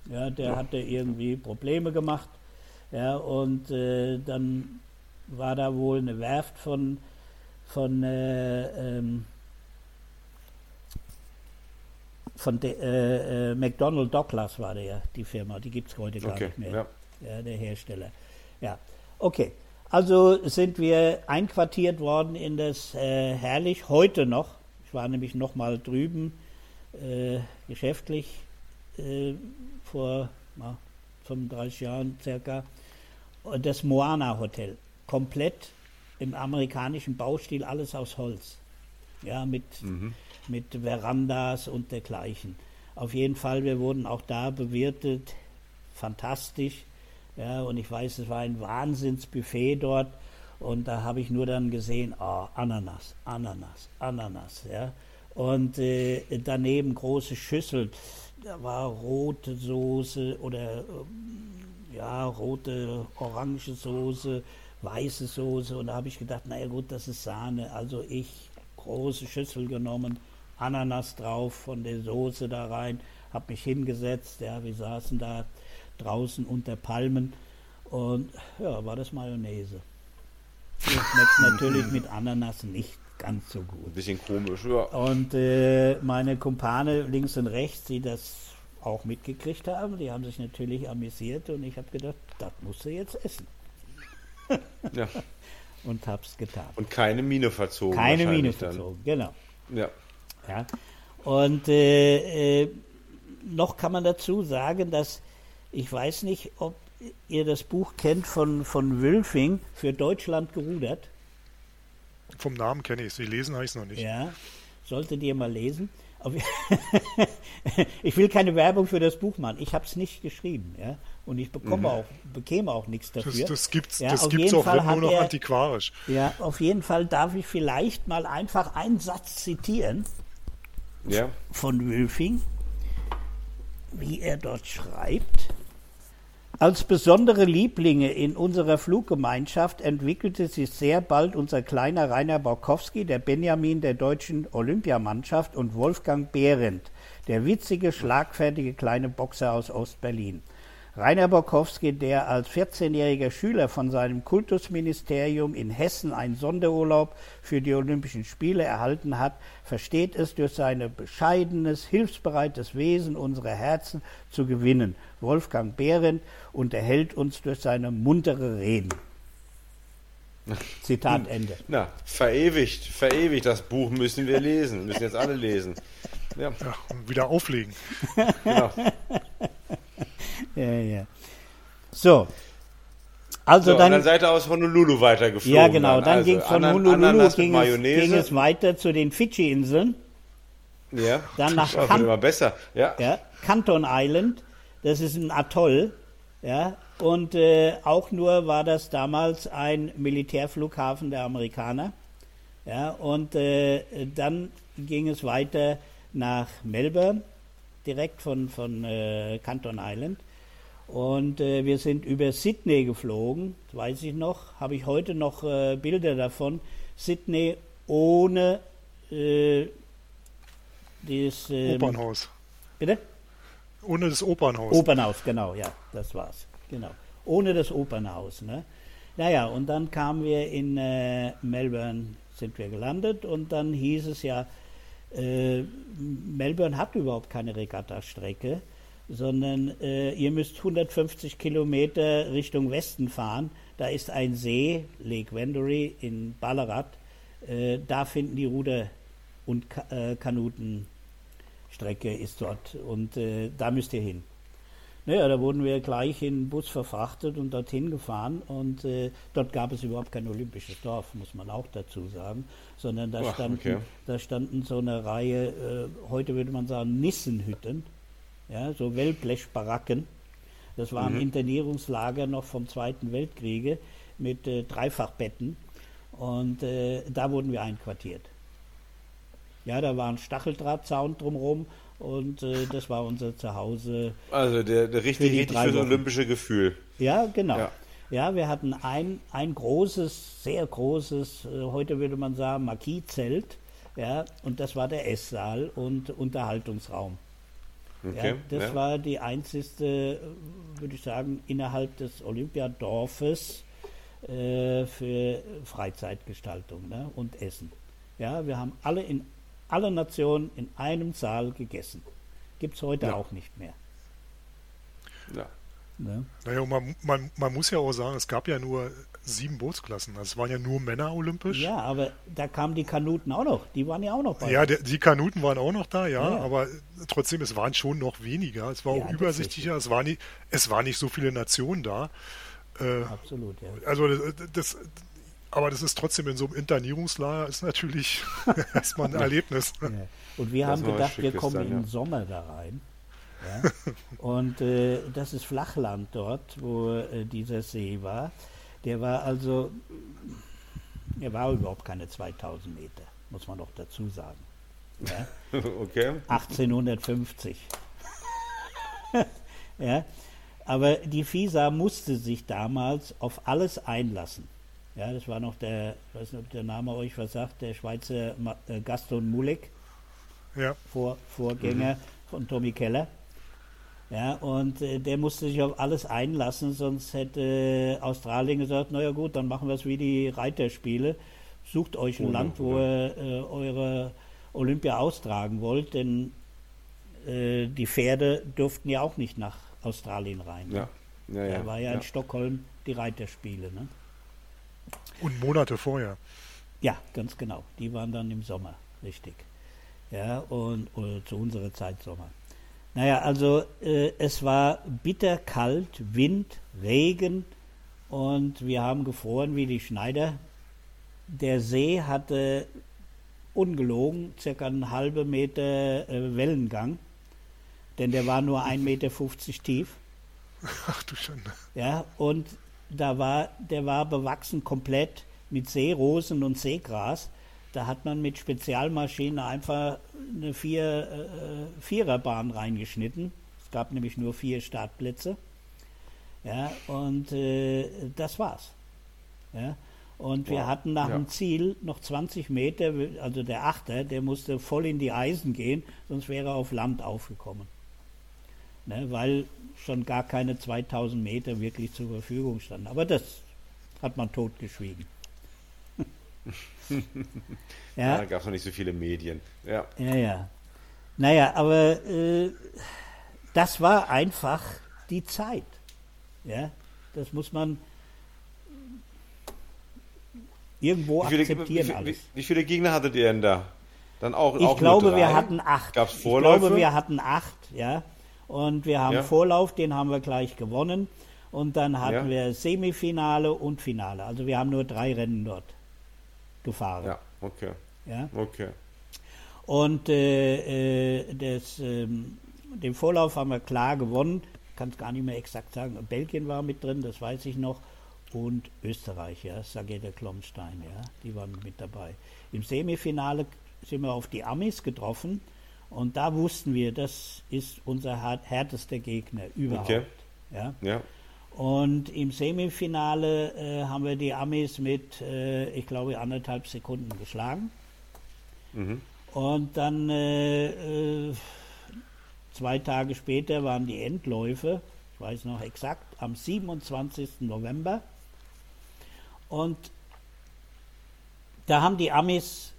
Ja, der ja. hatte irgendwie Probleme gemacht. Ja, und äh, dann war da wohl eine Werft von, von, äh, ähm, von äh, äh, McDonnell Douglas war der, die Firma, die gibt es heute gar Okay, nicht mehr. ja. Ja, der Hersteller. Ja, okay. Also sind wir einquartiert worden in das äh, Herrlich, heute noch. Ich war nämlich noch mal drüben, äh, geschäftlich, vor na, 35 Jahren circa. Das Moana Hotel, komplett im amerikanischen Baustil, alles aus Holz. Ja, mit, mit Verandas und dergleichen. Auf jeden Fall, wir wurden auch da bewirtet, fantastisch. Ja, und ich weiß, es war ein Wahnsinnsbuffet dort. Und da habe ich nur dann gesehen, ah, Ananas, Ananas, Ananas. Ja. Und äh, daneben große Schüssel. Da war rote Soße oder ähm, ja, rote, orange Soße, weiße Soße. Und da habe ich gedacht, naja gut, das ist Sahne. Also ich große Schüssel genommen, Ananas drauf, von der Soße da rein, habe mich hingesetzt. Ja, wir saßen da draußen unter Palmen und ja, war das Mayonnaise. Das schmeckt natürlich mit Ananas nicht ganz so gut. Ein bisschen komisch, ja. Und äh, meine Kumpane links und rechts, die das auch mitgekriegt haben, die haben sich natürlich amüsiert und ich habe gedacht, das musst du jetzt essen. ja. Und hab's getan. Und keine Mine verzogen. Keine Mine wahrscheinlich dann. verzogen, genau. Ja. Ja. Und äh, äh, noch kann man dazu sagen, dass ich weiß nicht, ob ihr das Buch kennt von, von Wülfing, für Deutschland gerudert. Vom Namen kenne ich es. Sie lesen habe ich es noch nicht. Ja, solltet ihr mal lesen. Ich will keine Werbung für das Buch machen. Ich habe es nicht geschrieben, ja. Und ich bekomme auch, bekäme auch nichts Das, dafür. das gibt's, Ja, das gibt's jeden auch Fall nur noch er- antiquarisch. Ja, auf jeden Fall darf ich vielleicht mal einfach einen Satz zitieren Ja. von Wülfing, wie er dort schreibt. Als besondere Lieblinge in unserer Fluggemeinschaft entwickelte sich sehr bald unser kleiner Rainer Borkowski, der Benjamin der deutschen Olympiamannschaft und Wolfgang Behrendt, der witzige, schlagfertige kleine Boxer aus Ostberlin. Rainer Borkowski, der als 14-jähriger Schüler von seinem Kultusministerium in Hessen einen Sonderurlaub für die Olympischen Spiele erhalten hat, versteht es durch sein bescheidenes, hilfsbereites Wesen unsere Herzen zu gewinnen. Wolfgang Behrendt unterhält uns durch seine muntere Reden. Zitat Ende. Na, verewigt, verewigt. Das Buch müssen wir lesen. Müssen jetzt alle lesen. Ja, Ja, und wieder auflegen. genau. Ja, ja. So. Also So, und dann, dann seid ihr aus Honolulu weitergeflogen. ja genau, dann Also ging es von Honolulu Ananas mit ging es, Mayonnaise. ging es weiter zu den Fidschi-Inseln, ja. dann nach Ja, wird Kan- immer besser. Ja. ja, Canton Island, das ist ein Atoll, ja, und äh, auch nur war das damals ein Militärflughafen der Amerikaner, ja, und äh, dann ging es weiter nach Melbourne, direkt von, von äh, Canton Island. Und äh, wir sind über Sydney geflogen, das weiß ich noch, habe ich heute noch äh, Bilder davon. Sydney ohne äh, dieses Opernhaus. Bitte? Ohne das Opernhaus. Opernhaus, genau, ja, das war's. Genau. Ohne das Opernhaus. Ne? Naja, und dann kamen wir in äh, Melbourne, sind wir gelandet und dann hieß es ja, äh, Melbourne hat überhaupt keine Regattastrecke, sondern äh, ihr müsst 150 Kilometer Richtung Westen fahren. Da ist ein See, Lake Wendouree in Ballarat. Äh, da finden die Ruder- und Ka äh, Kanutenstrecke ist dort und äh, da müsst ihr hin. Naja, da wurden wir gleich in den Bus verfrachtet und dorthin gefahren und äh, dort gab es überhaupt kein olympisches Dorf, muss man auch dazu sagen, sondern da, Ach, standen, okay. da standen so eine Reihe, äh, heute würde man sagen Nissenhütten, ja, so Wellblechbaracken. Das war Mhm. ein Internierungslager noch vom Zweiten Weltkriege mit äh, Dreifachbetten und äh, da wurden wir einquartiert. Ja, da war ein Stacheldrahtzaun drumherum und äh, das war unser Zuhause. Also der, der richtig, Für richtig fürs olympische Gefühl. Ja, genau. Ja. Ja, wir hatten ein, ein großes, sehr großes, äh, heute würde man sagen, Marquis-Zelt. Ja, und das war der Esssaal und Unterhaltungsraum. Okay. Ja, das ja. war die einzigste, äh, würde ich sagen, innerhalb des Olympiadorfes äh, für Freizeitgestaltung ne, und Essen. Ja, wir haben alle in alle Nationen in einem Saal gegessen. Gibt es heute ja. auch nicht mehr. Ja. Ne? Naja, man, man, man muss ja auch sagen, es gab ja nur sieben Bootsklassen. Also es waren ja nur Männer olympisch. Ja, aber da kamen die Kanuten auch noch. Die waren ja auch noch bei. Ja, der, die Kanuten waren auch noch da, ja, ja, aber trotzdem, es waren schon noch weniger. Es war ja, auch übersichtlicher. Es war, nicht, es war nicht so viele Nationen da. Äh, Absolut, ja. Also das, das, aber das ist trotzdem in so einem Internierungslager ist natürlich erstmal ein Erlebnis. Ja. Und wir das haben gedacht, wir kommen dann, im Sommer da rein. Ja? Und äh, das ist Flachland dort, wo äh, dieser See war. Der war also, er war überhaupt keine 2000 Meter, muss man doch dazu sagen. Ja? Okay. 1850. ja, aber die FISA musste sich damals auf alles einlassen. Ja, das war noch der, ich weiß nicht, ob der Name euch was sagt, der Schweizer äh, Gaston Mulek, ja. Vor, Vorgänger mhm. von Tommy Keller. Ja, und äh, der musste sich auf alles einlassen, sonst hätte Australien gesagt, naja gut, dann machen wir es wie die Reiterspiele. Sucht euch ein oh, Land, wo ihr äh, eure Olympia austragen wollt, denn äh, die Pferde durften ja auch nicht nach Australien rein. Ja. Ja, ja, da war ja, ja, in Stockholm die Reiterspiele. Ne? Und Monate vorher. Ja, ganz genau. Die waren dann im Sommer, richtig. Ja, und zu unserer Zeit Sommer. Naja, also äh, es war bitter kalt, Wind, Regen und wir haben gefroren wie die Schneider. Der See hatte ungelogen circa einen halben Meter äh, Wellengang, denn der war nur 1,50 Meter tief. Ach du Schande. Ja, und da war, der war bewachsen komplett mit Seerosen und Seegras. Da hat man mit Spezialmaschinen einfach eine vier, äh, Viererbahn reingeschnitten. Es gab nämlich nur vier Startplätze. Ja, und äh, das war's. Ja, und wir hatten nach ja. dem Ziel noch 20 Meter, also der Achter, der musste voll in die Eisen gehen, sonst wäre er auf Land aufgekommen. Ne, weil schon gar keine 2000 Meter wirklich zur Verfügung standen. Aber das hat man totgeschwiegen. ja. da gab es noch nicht so viele Medien. Ja, ja. ja. Naja, aber äh, das war einfach die Zeit. Ja, das muss man irgendwo wie viele, akzeptieren. Wie, wie, wie, viele Gegner hattet ihr denn da? Dann auch, ich auch glaube, wir hatten acht. Gab's Vorläufe? Ich glaube, wir hatten acht, ja. Und wir haben ja. Vorlauf, den haben wir gleich gewonnen. Und dann hatten ja. wir Semifinale und Finale. Also wir haben nur drei Rennen dort gefahren. Ja, okay. Ja? Okay. Und äh, äh, das, äh, den Vorlauf haben wir klar gewonnen. Kann es gar nicht mehr exakt sagen. Belgien war mit drin, das weiß ich noch. Und Österreich, ja, Sagete Klomstein, ja, die waren mit dabei. Im Semifinale sind wir auf die Amis getroffen und da wussten wir, das ist unser härtester Gegner überhaupt. Okay. Ja? ja. Und im Semifinale äh, haben wir die Amis mit, äh, ich glaube, anderthalb Sekunden geschlagen. Mhm. Und dann äh, äh, zwei Tage später waren die Endläufe, ich weiß noch exakt, am 27. November. Und da haben die Amis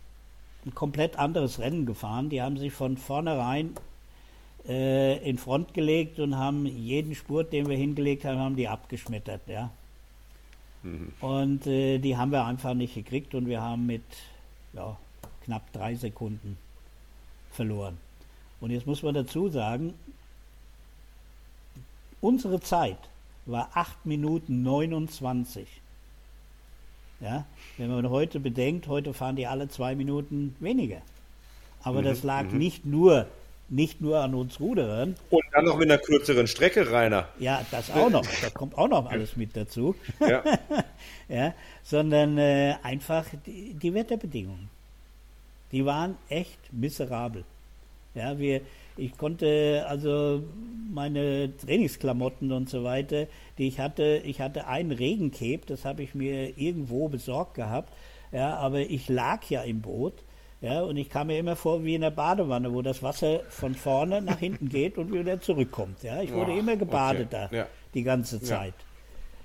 ein komplett anderes Rennen gefahren. Die haben sich von vornherein äh, in Front gelegt und haben jeden Spurt, den wir hingelegt haben, haben die abgeschmettert, ja. Mhm. Und äh, die haben wir einfach nicht gekriegt und wir haben mit ja, knapp drei Sekunden verloren. Und jetzt muss man dazu sagen, unsere Zeit war 8 Minuten 29. Ja, wenn man heute bedenkt, heute fahren die alle zwei Minuten weniger. Aber mhm, das lag mhm. nicht nur nicht nur an uns Ruderern. Und dann noch mit einer kürzeren Strecke, Rainer. Ja, das auch noch. Da kommt auch noch alles mit dazu. Ja. ja sondern äh, einfach die, die, Wetterbedingungen. Die waren echt miserabel. Ja, wir, ich konnte also meine Trainingsklamotten und so weiter, die ich hatte, ich hatte ein Regencape, das habe ich mir irgendwo besorgt gehabt. Ja, aber ich lag ja im Boot ja, und ich kam mir immer vor wie in der Badewanne, wo das Wasser von vorne nach hinten geht und wieder zurückkommt. Ja, ich wurde oh, immer gebadet okay. da ja. die ganze Zeit.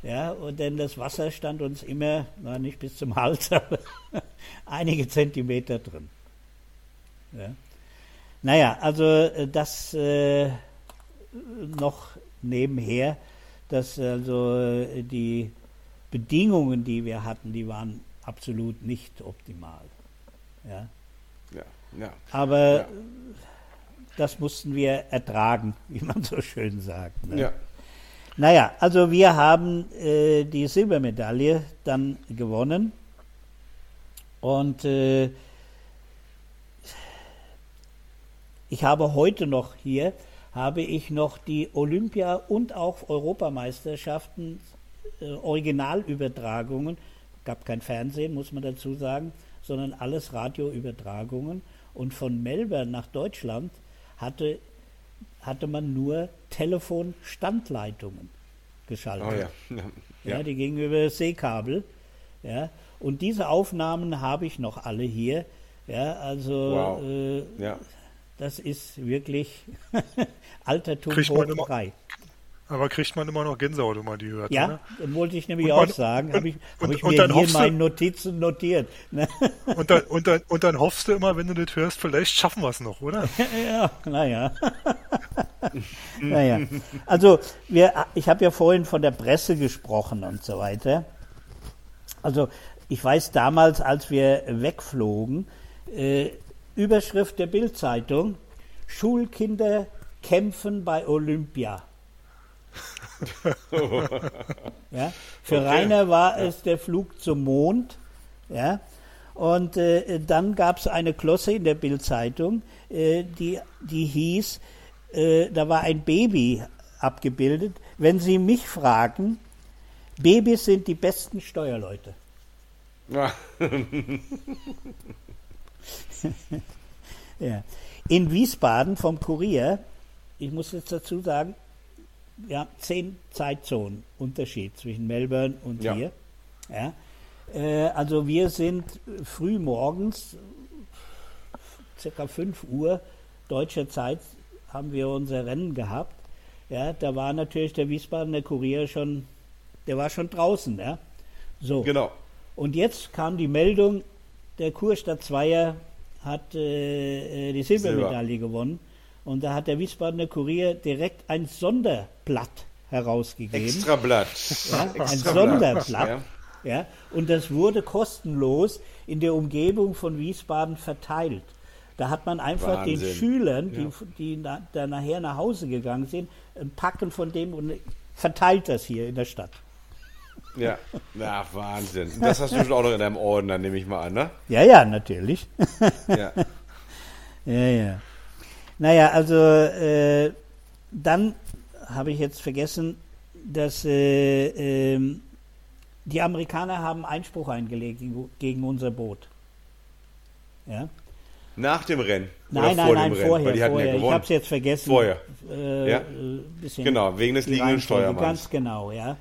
Ja. ja. und denn das Wasser stand uns immer, na, nicht bis zum Hals, aber einige Zentimeter drin. Ja. Naja, also äh, das äh, noch nebenher, dass also äh, die Bedingungen, die wir hatten, die waren absolut nicht optimal. Ja. Ja, ja. Aber Ja. das mussten wir ertragen, wie man so schön sagt. Ne? Ja. Naja, also wir haben äh, die Silbermedaille dann gewonnen und äh, ich habe heute noch hier, habe ich noch die Olympia- und auch Europameisterschaften äh, Originalübertragungen, gab kein Fernsehen, muss man dazu sagen, sondern alles Radioübertragungen und von Melbourne nach Deutschland hatte hatte man nur Telefonstandleitungen geschaltet. Oh ja. Ja. Ja, ja. die gingen über Seekabel. Ja, und diese Aufnahmen habe ich noch alle hier. Ja, also Wow. äh, ja. Das ist wirklich Altertum Kriegt hoch man drei. Aber kriegt man immer noch Gänsehaut, wenn man die hört. Ja, Ne? wollte ich nämlich Und auch man- sagen, und- habe ich, hab und- ich und mir dann hier in meinen Notizen notiert. Ne? Und, dann, und, dann, und dann hoffst du immer, wenn du das hörst, vielleicht schaffen wir es noch, oder? Ja, naja. naja. Also, wir, ich habe ja vorhin von der Presse gesprochen und so weiter. Also, ich weiß damals, als wir wegflogen, äh, Überschrift der Bildzeitung: Schulkinder kämpfen bei Olympia. ja, für Okay. Rainer war es der Flug zum Mond. Ja, und äh, dann gab es eine Klosse in der Bildzeitung, äh, die, die hieß, äh, da war ein Baby abgebildet. Wenn Sie mich fragen, Babys sind die besten Steuerleute. Ja. In Wiesbaden vom Kurier, ich muss jetzt dazu sagen, ja, zehn Zeitzonen Unterschied zwischen Melbourne und Ja. hier. Ja. Äh, also wir sind früh morgens, circa 5 Uhr deutscher Zeit, haben wir unser Rennen gehabt. Ja, da war natürlich der Wiesbadener Kurier schon, der war schon draußen. Ja. So. Genau. Und jetzt kam die Meldung, der Kurstadt Zweier hat äh, äh, die Silbermedaille gewonnen. Und da hat der Wiesbadener Kurier direkt ein Sonderblatt herausgegeben. Extrablatt. Ja, ein. Sonderblatt. Ja. Ja, und das wurde kostenlos in der Umgebung von Wiesbaden verteilt. Da hat man einfach den Wahnsinn. Schülern, die, die na, da nachher nach Hause gegangen sind, ein Packen von dem und verteilt das hier in der Stadt. Ja. ja, Wahnsinn. Das hast du schon auch noch in deinem Ordner, nehme ich mal an, ne? Ja, ja, natürlich. Ja. Ja, ja. Naja, also äh, dann habe ich jetzt vergessen, dass äh, ähm, die Amerikaner haben Einspruch eingelegt gegen, gegen unser Boot. Ja? Nach dem Rennen. Nein, nein, vor nein, dem Rennen, vorher, hatten vorher. ja ich habe es jetzt vergessen. Vorher. Äh, Ja. äh, Genau, wegen des liegenden Steuermanns. Ganz genau, ja.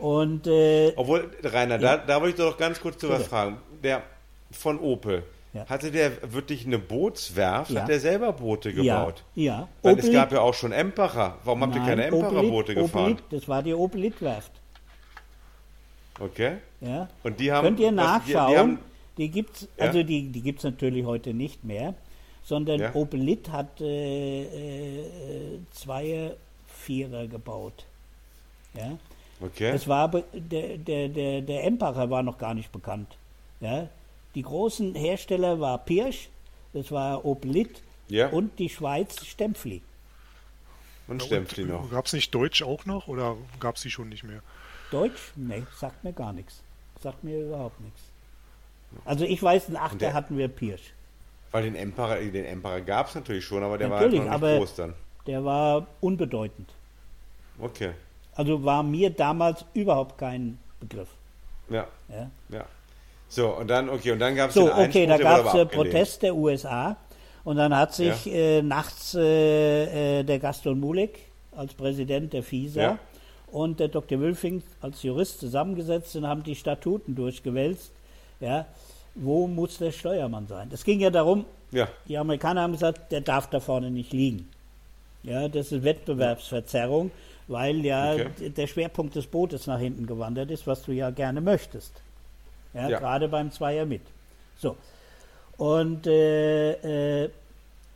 Und äh, Obwohl, Rainer, da, da wollte ich doch ganz kurz zu was fragen. Der von Opel, Ja. hatte der wirklich eine Bootswerft? Ja. Hat der selber Boote ja, gebaut? ja. Weil es gab ja auch schon Emperor. Warum habt ihr keine Emperor-Boote gefahren? Opelit, das war die Opelit-Werft. Okay. Ja. Und die haben. Könnt ihr nachschauen? Die, die haben, Die gibt's, Ja. also die, die gibt es natürlich heute nicht mehr, sondern Ja. Opelit hat äh, äh, Zweier, Vierer gebaut. Ja. Okay. Es war der, der, der, der Emperor war noch gar nicht bekannt. Ja. Die großen Hersteller war Pirsch, das war Opelit Ja. und die Schweiz Stempfli. Und Stempfli noch. Gab es nicht Deutsch auch noch oder gab es die schon nicht mehr? Deutsch? Nee, sagt mir gar nichts. Sagt mir überhaupt nichts. Also ich weiß, einen Achter der- hatten wir Pirsch. Weil den Emperor, den Emperor gab es natürlich schon, aber der Natürlich, war halt noch aber- nicht groß dann. Der war unbedeutend. Okay. Also war mir damals überhaupt kein Begriff. Ja, Ja. ja. So, und dann, okay, und dann gab es So, den Einspruch, okay, da gab es äh. Protest der USA und dann hat sich Ja. äh, nachts äh, äh, der Gaston Mulik als Präsident der FISA Ja. und der Dr. Wülfing als Jurist zusammengesetzt und haben die Statuten durchgewälzt. Ja, wo muss der Steuermann sein? Es ging ja darum, Ja, die Amerikaner haben gesagt, der darf da vorne nicht liegen. Ja, das ist Wettbewerbsverzerrung, weil ja Okay. der Schwerpunkt des Bootes nach hinten gewandert ist, was du ja gerne möchtest. Ja, Ja. gerade beim Zweier mit. So. Und äh, äh,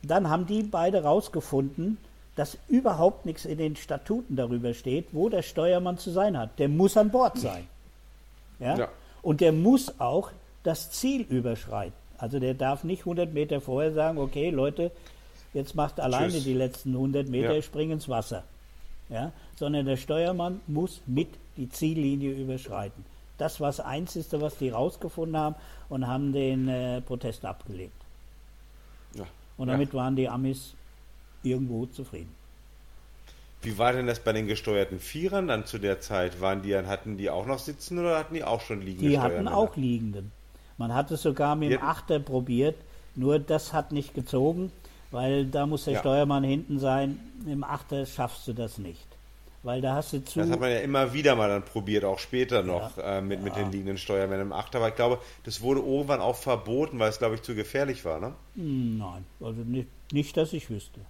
dann haben die beide rausgefunden, dass überhaupt nichts in den Statuten darüber steht, wo der Steuermann zu sein hat. Der muss an Bord sein. Ja? ja. Und der muss auch das Ziel überschreiten. Also der darf nicht 100 Meter vorher sagen, okay Leute, jetzt macht alleine Tschüss. die letzten 100 Meter, ja. spring ins Wasser. Ja? Sondern der Steuermann muss mit die Ziellinie überschreiten. Das war das Einzige, was die rausgefunden haben und haben den äh, Protest abgelehnt. Ja. Und damit ja. waren die Amis irgendwo zufrieden. Wie war denn das bei den gesteuerten Vierern dann zu der Zeit? Waren die, hatten die auch noch sitzen oder hatten die auch schon liegende Die hatten auch liegenden. Man hat es sogar mit dem Achter probiert, nur das hat nicht gezogen, weil da muss der ja. Steuermann hinten sein. Im Achter schaffst du das nicht. Weil da hast du zu. Das hat man ja immer wieder mal dann probiert, auch später noch ja. äh, mit, ja. mit den liegenden Steuermännern im Achter. Aber ich glaube, das wurde irgendwann auch verboten, weil es, glaube ich, zu gefährlich war, ne? Hm, nein, also nicht, nicht dass ich wüsste.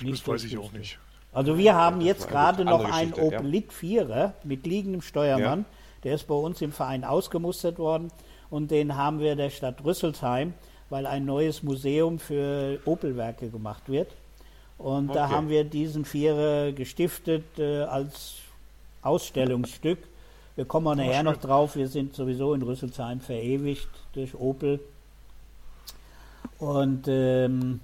Nicht, das weiß ich auch nicht. Also wir haben jetzt gerade noch einen Opel 4er mit liegendem Steuermann. Der ist bei uns im Verein ausgemustert worden und den haben wir der Stadt Rüsselsheim, weil ein neues Museum für Opelwerke gemacht wird. Und okay. da haben wir diesen Vierer gestiftet äh, als Ausstellungsstück. Wir kommen auch nachher noch drauf. Wir sind sowieso in Rüsselsheim verewigt durch Opel. Und ähm,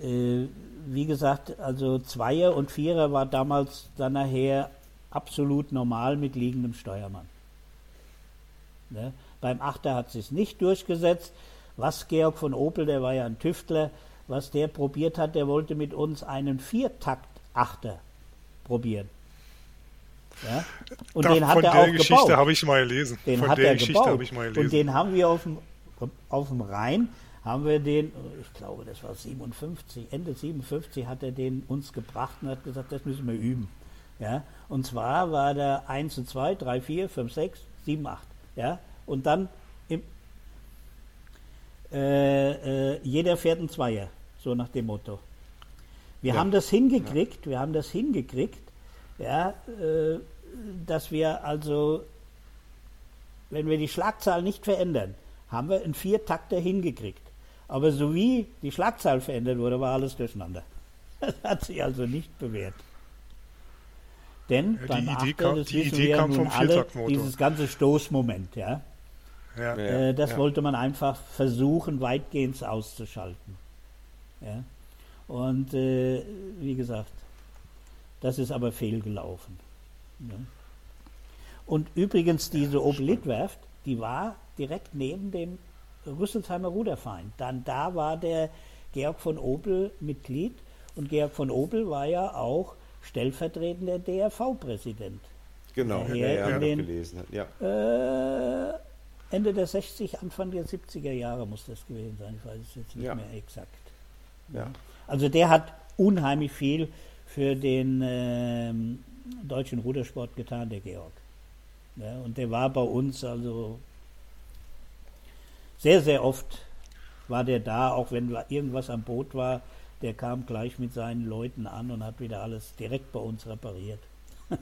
äh, wie gesagt, also Zweier und Vierer war damals dann nachher absolut normal mit liegendem Steuermann. Ne? Beim Achter hat sich nicht durchgesetzt. Was Georg von Opel, der war ja ein Tüftler, was der probiert hat, der wollte mit uns einen Viertakt-Achter probieren. Ja? Und da, den hat er auch Geschichte habe ich mal gelesen. Den von hat der er Geschichte habe ich mal gelesen. Und den haben wir auf dem, auf dem Rhein, haben wir den, ich glaube, das war 57, Ende 57 hat er den uns gebracht und hat gesagt, das müssen wir üben. Ja? Und zwar war der 1 zu 2, 3, 4, 5, 6, 7, 8. Ja? und dann äh, äh, jeder fährt ein Zweier, so nach dem Motto. Wir ja. haben das hingekriegt, ja. wir haben das hingekriegt, ja, äh, dass wir also, wenn wir die Schlagzahl nicht verändern, haben wir einen Viertakter hingekriegt. Aber so wie die Schlagzahl verändert wurde, war alles durcheinander. Das hat sich also nicht bewährt. Denn ja, beim Idee Achter, kam, das wissen Idee wir ja nun alle, dieses ganze Stoßmoment, ja. Ja. Äh, das ja. wollte man einfach versuchen, weitgehend auszuschalten. Ja? Und äh, wie gesagt, das ist aber fehlgelaufen. Ja? Und übrigens, diese Oblitwerft, die war direkt neben dem Rüsselsheimer Ruderverein. Dann da war der Georg von Opel Mitglied und Georg von Opel war ja auch stellvertretender DRV-Präsident. Genau, der ja, den, gelesen hat. Ja. Äh, Ende der 60, Anfang der 70er Jahre muss das gewesen sein. Ich weiß es jetzt nicht ja. mehr exakt. Ja. Also der hat unheimlich viel für den äh, deutschen Rudersport getan, der Georg. Ja, und der war bei uns also sehr, sehr oft war der da, auch wenn irgendwas am Boot war, der kam gleich mit seinen Leuten an und hat wieder alles direkt bei uns repariert.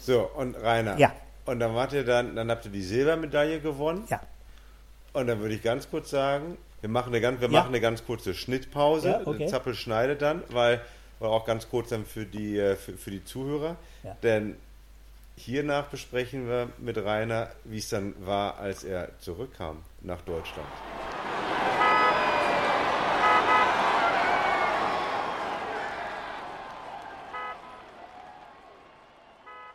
so, und Rainer, ja. Und dann wart ihr dann, dann habt ihr die Silbermedaille gewonnen. Ja. Und dann würde ich ganz kurz sagen, wir machen eine ganz, wir ja. machen eine ganz kurze Schnittpause. Ja, okay. Zappel schneidet dann, weil, weil auch ganz kurz dann für die, äh, für, für die Zuhörer. Ja. Denn hiernach besprechen wir mit Rainer, wie es dann war, als er zurückkam nach Deutschland.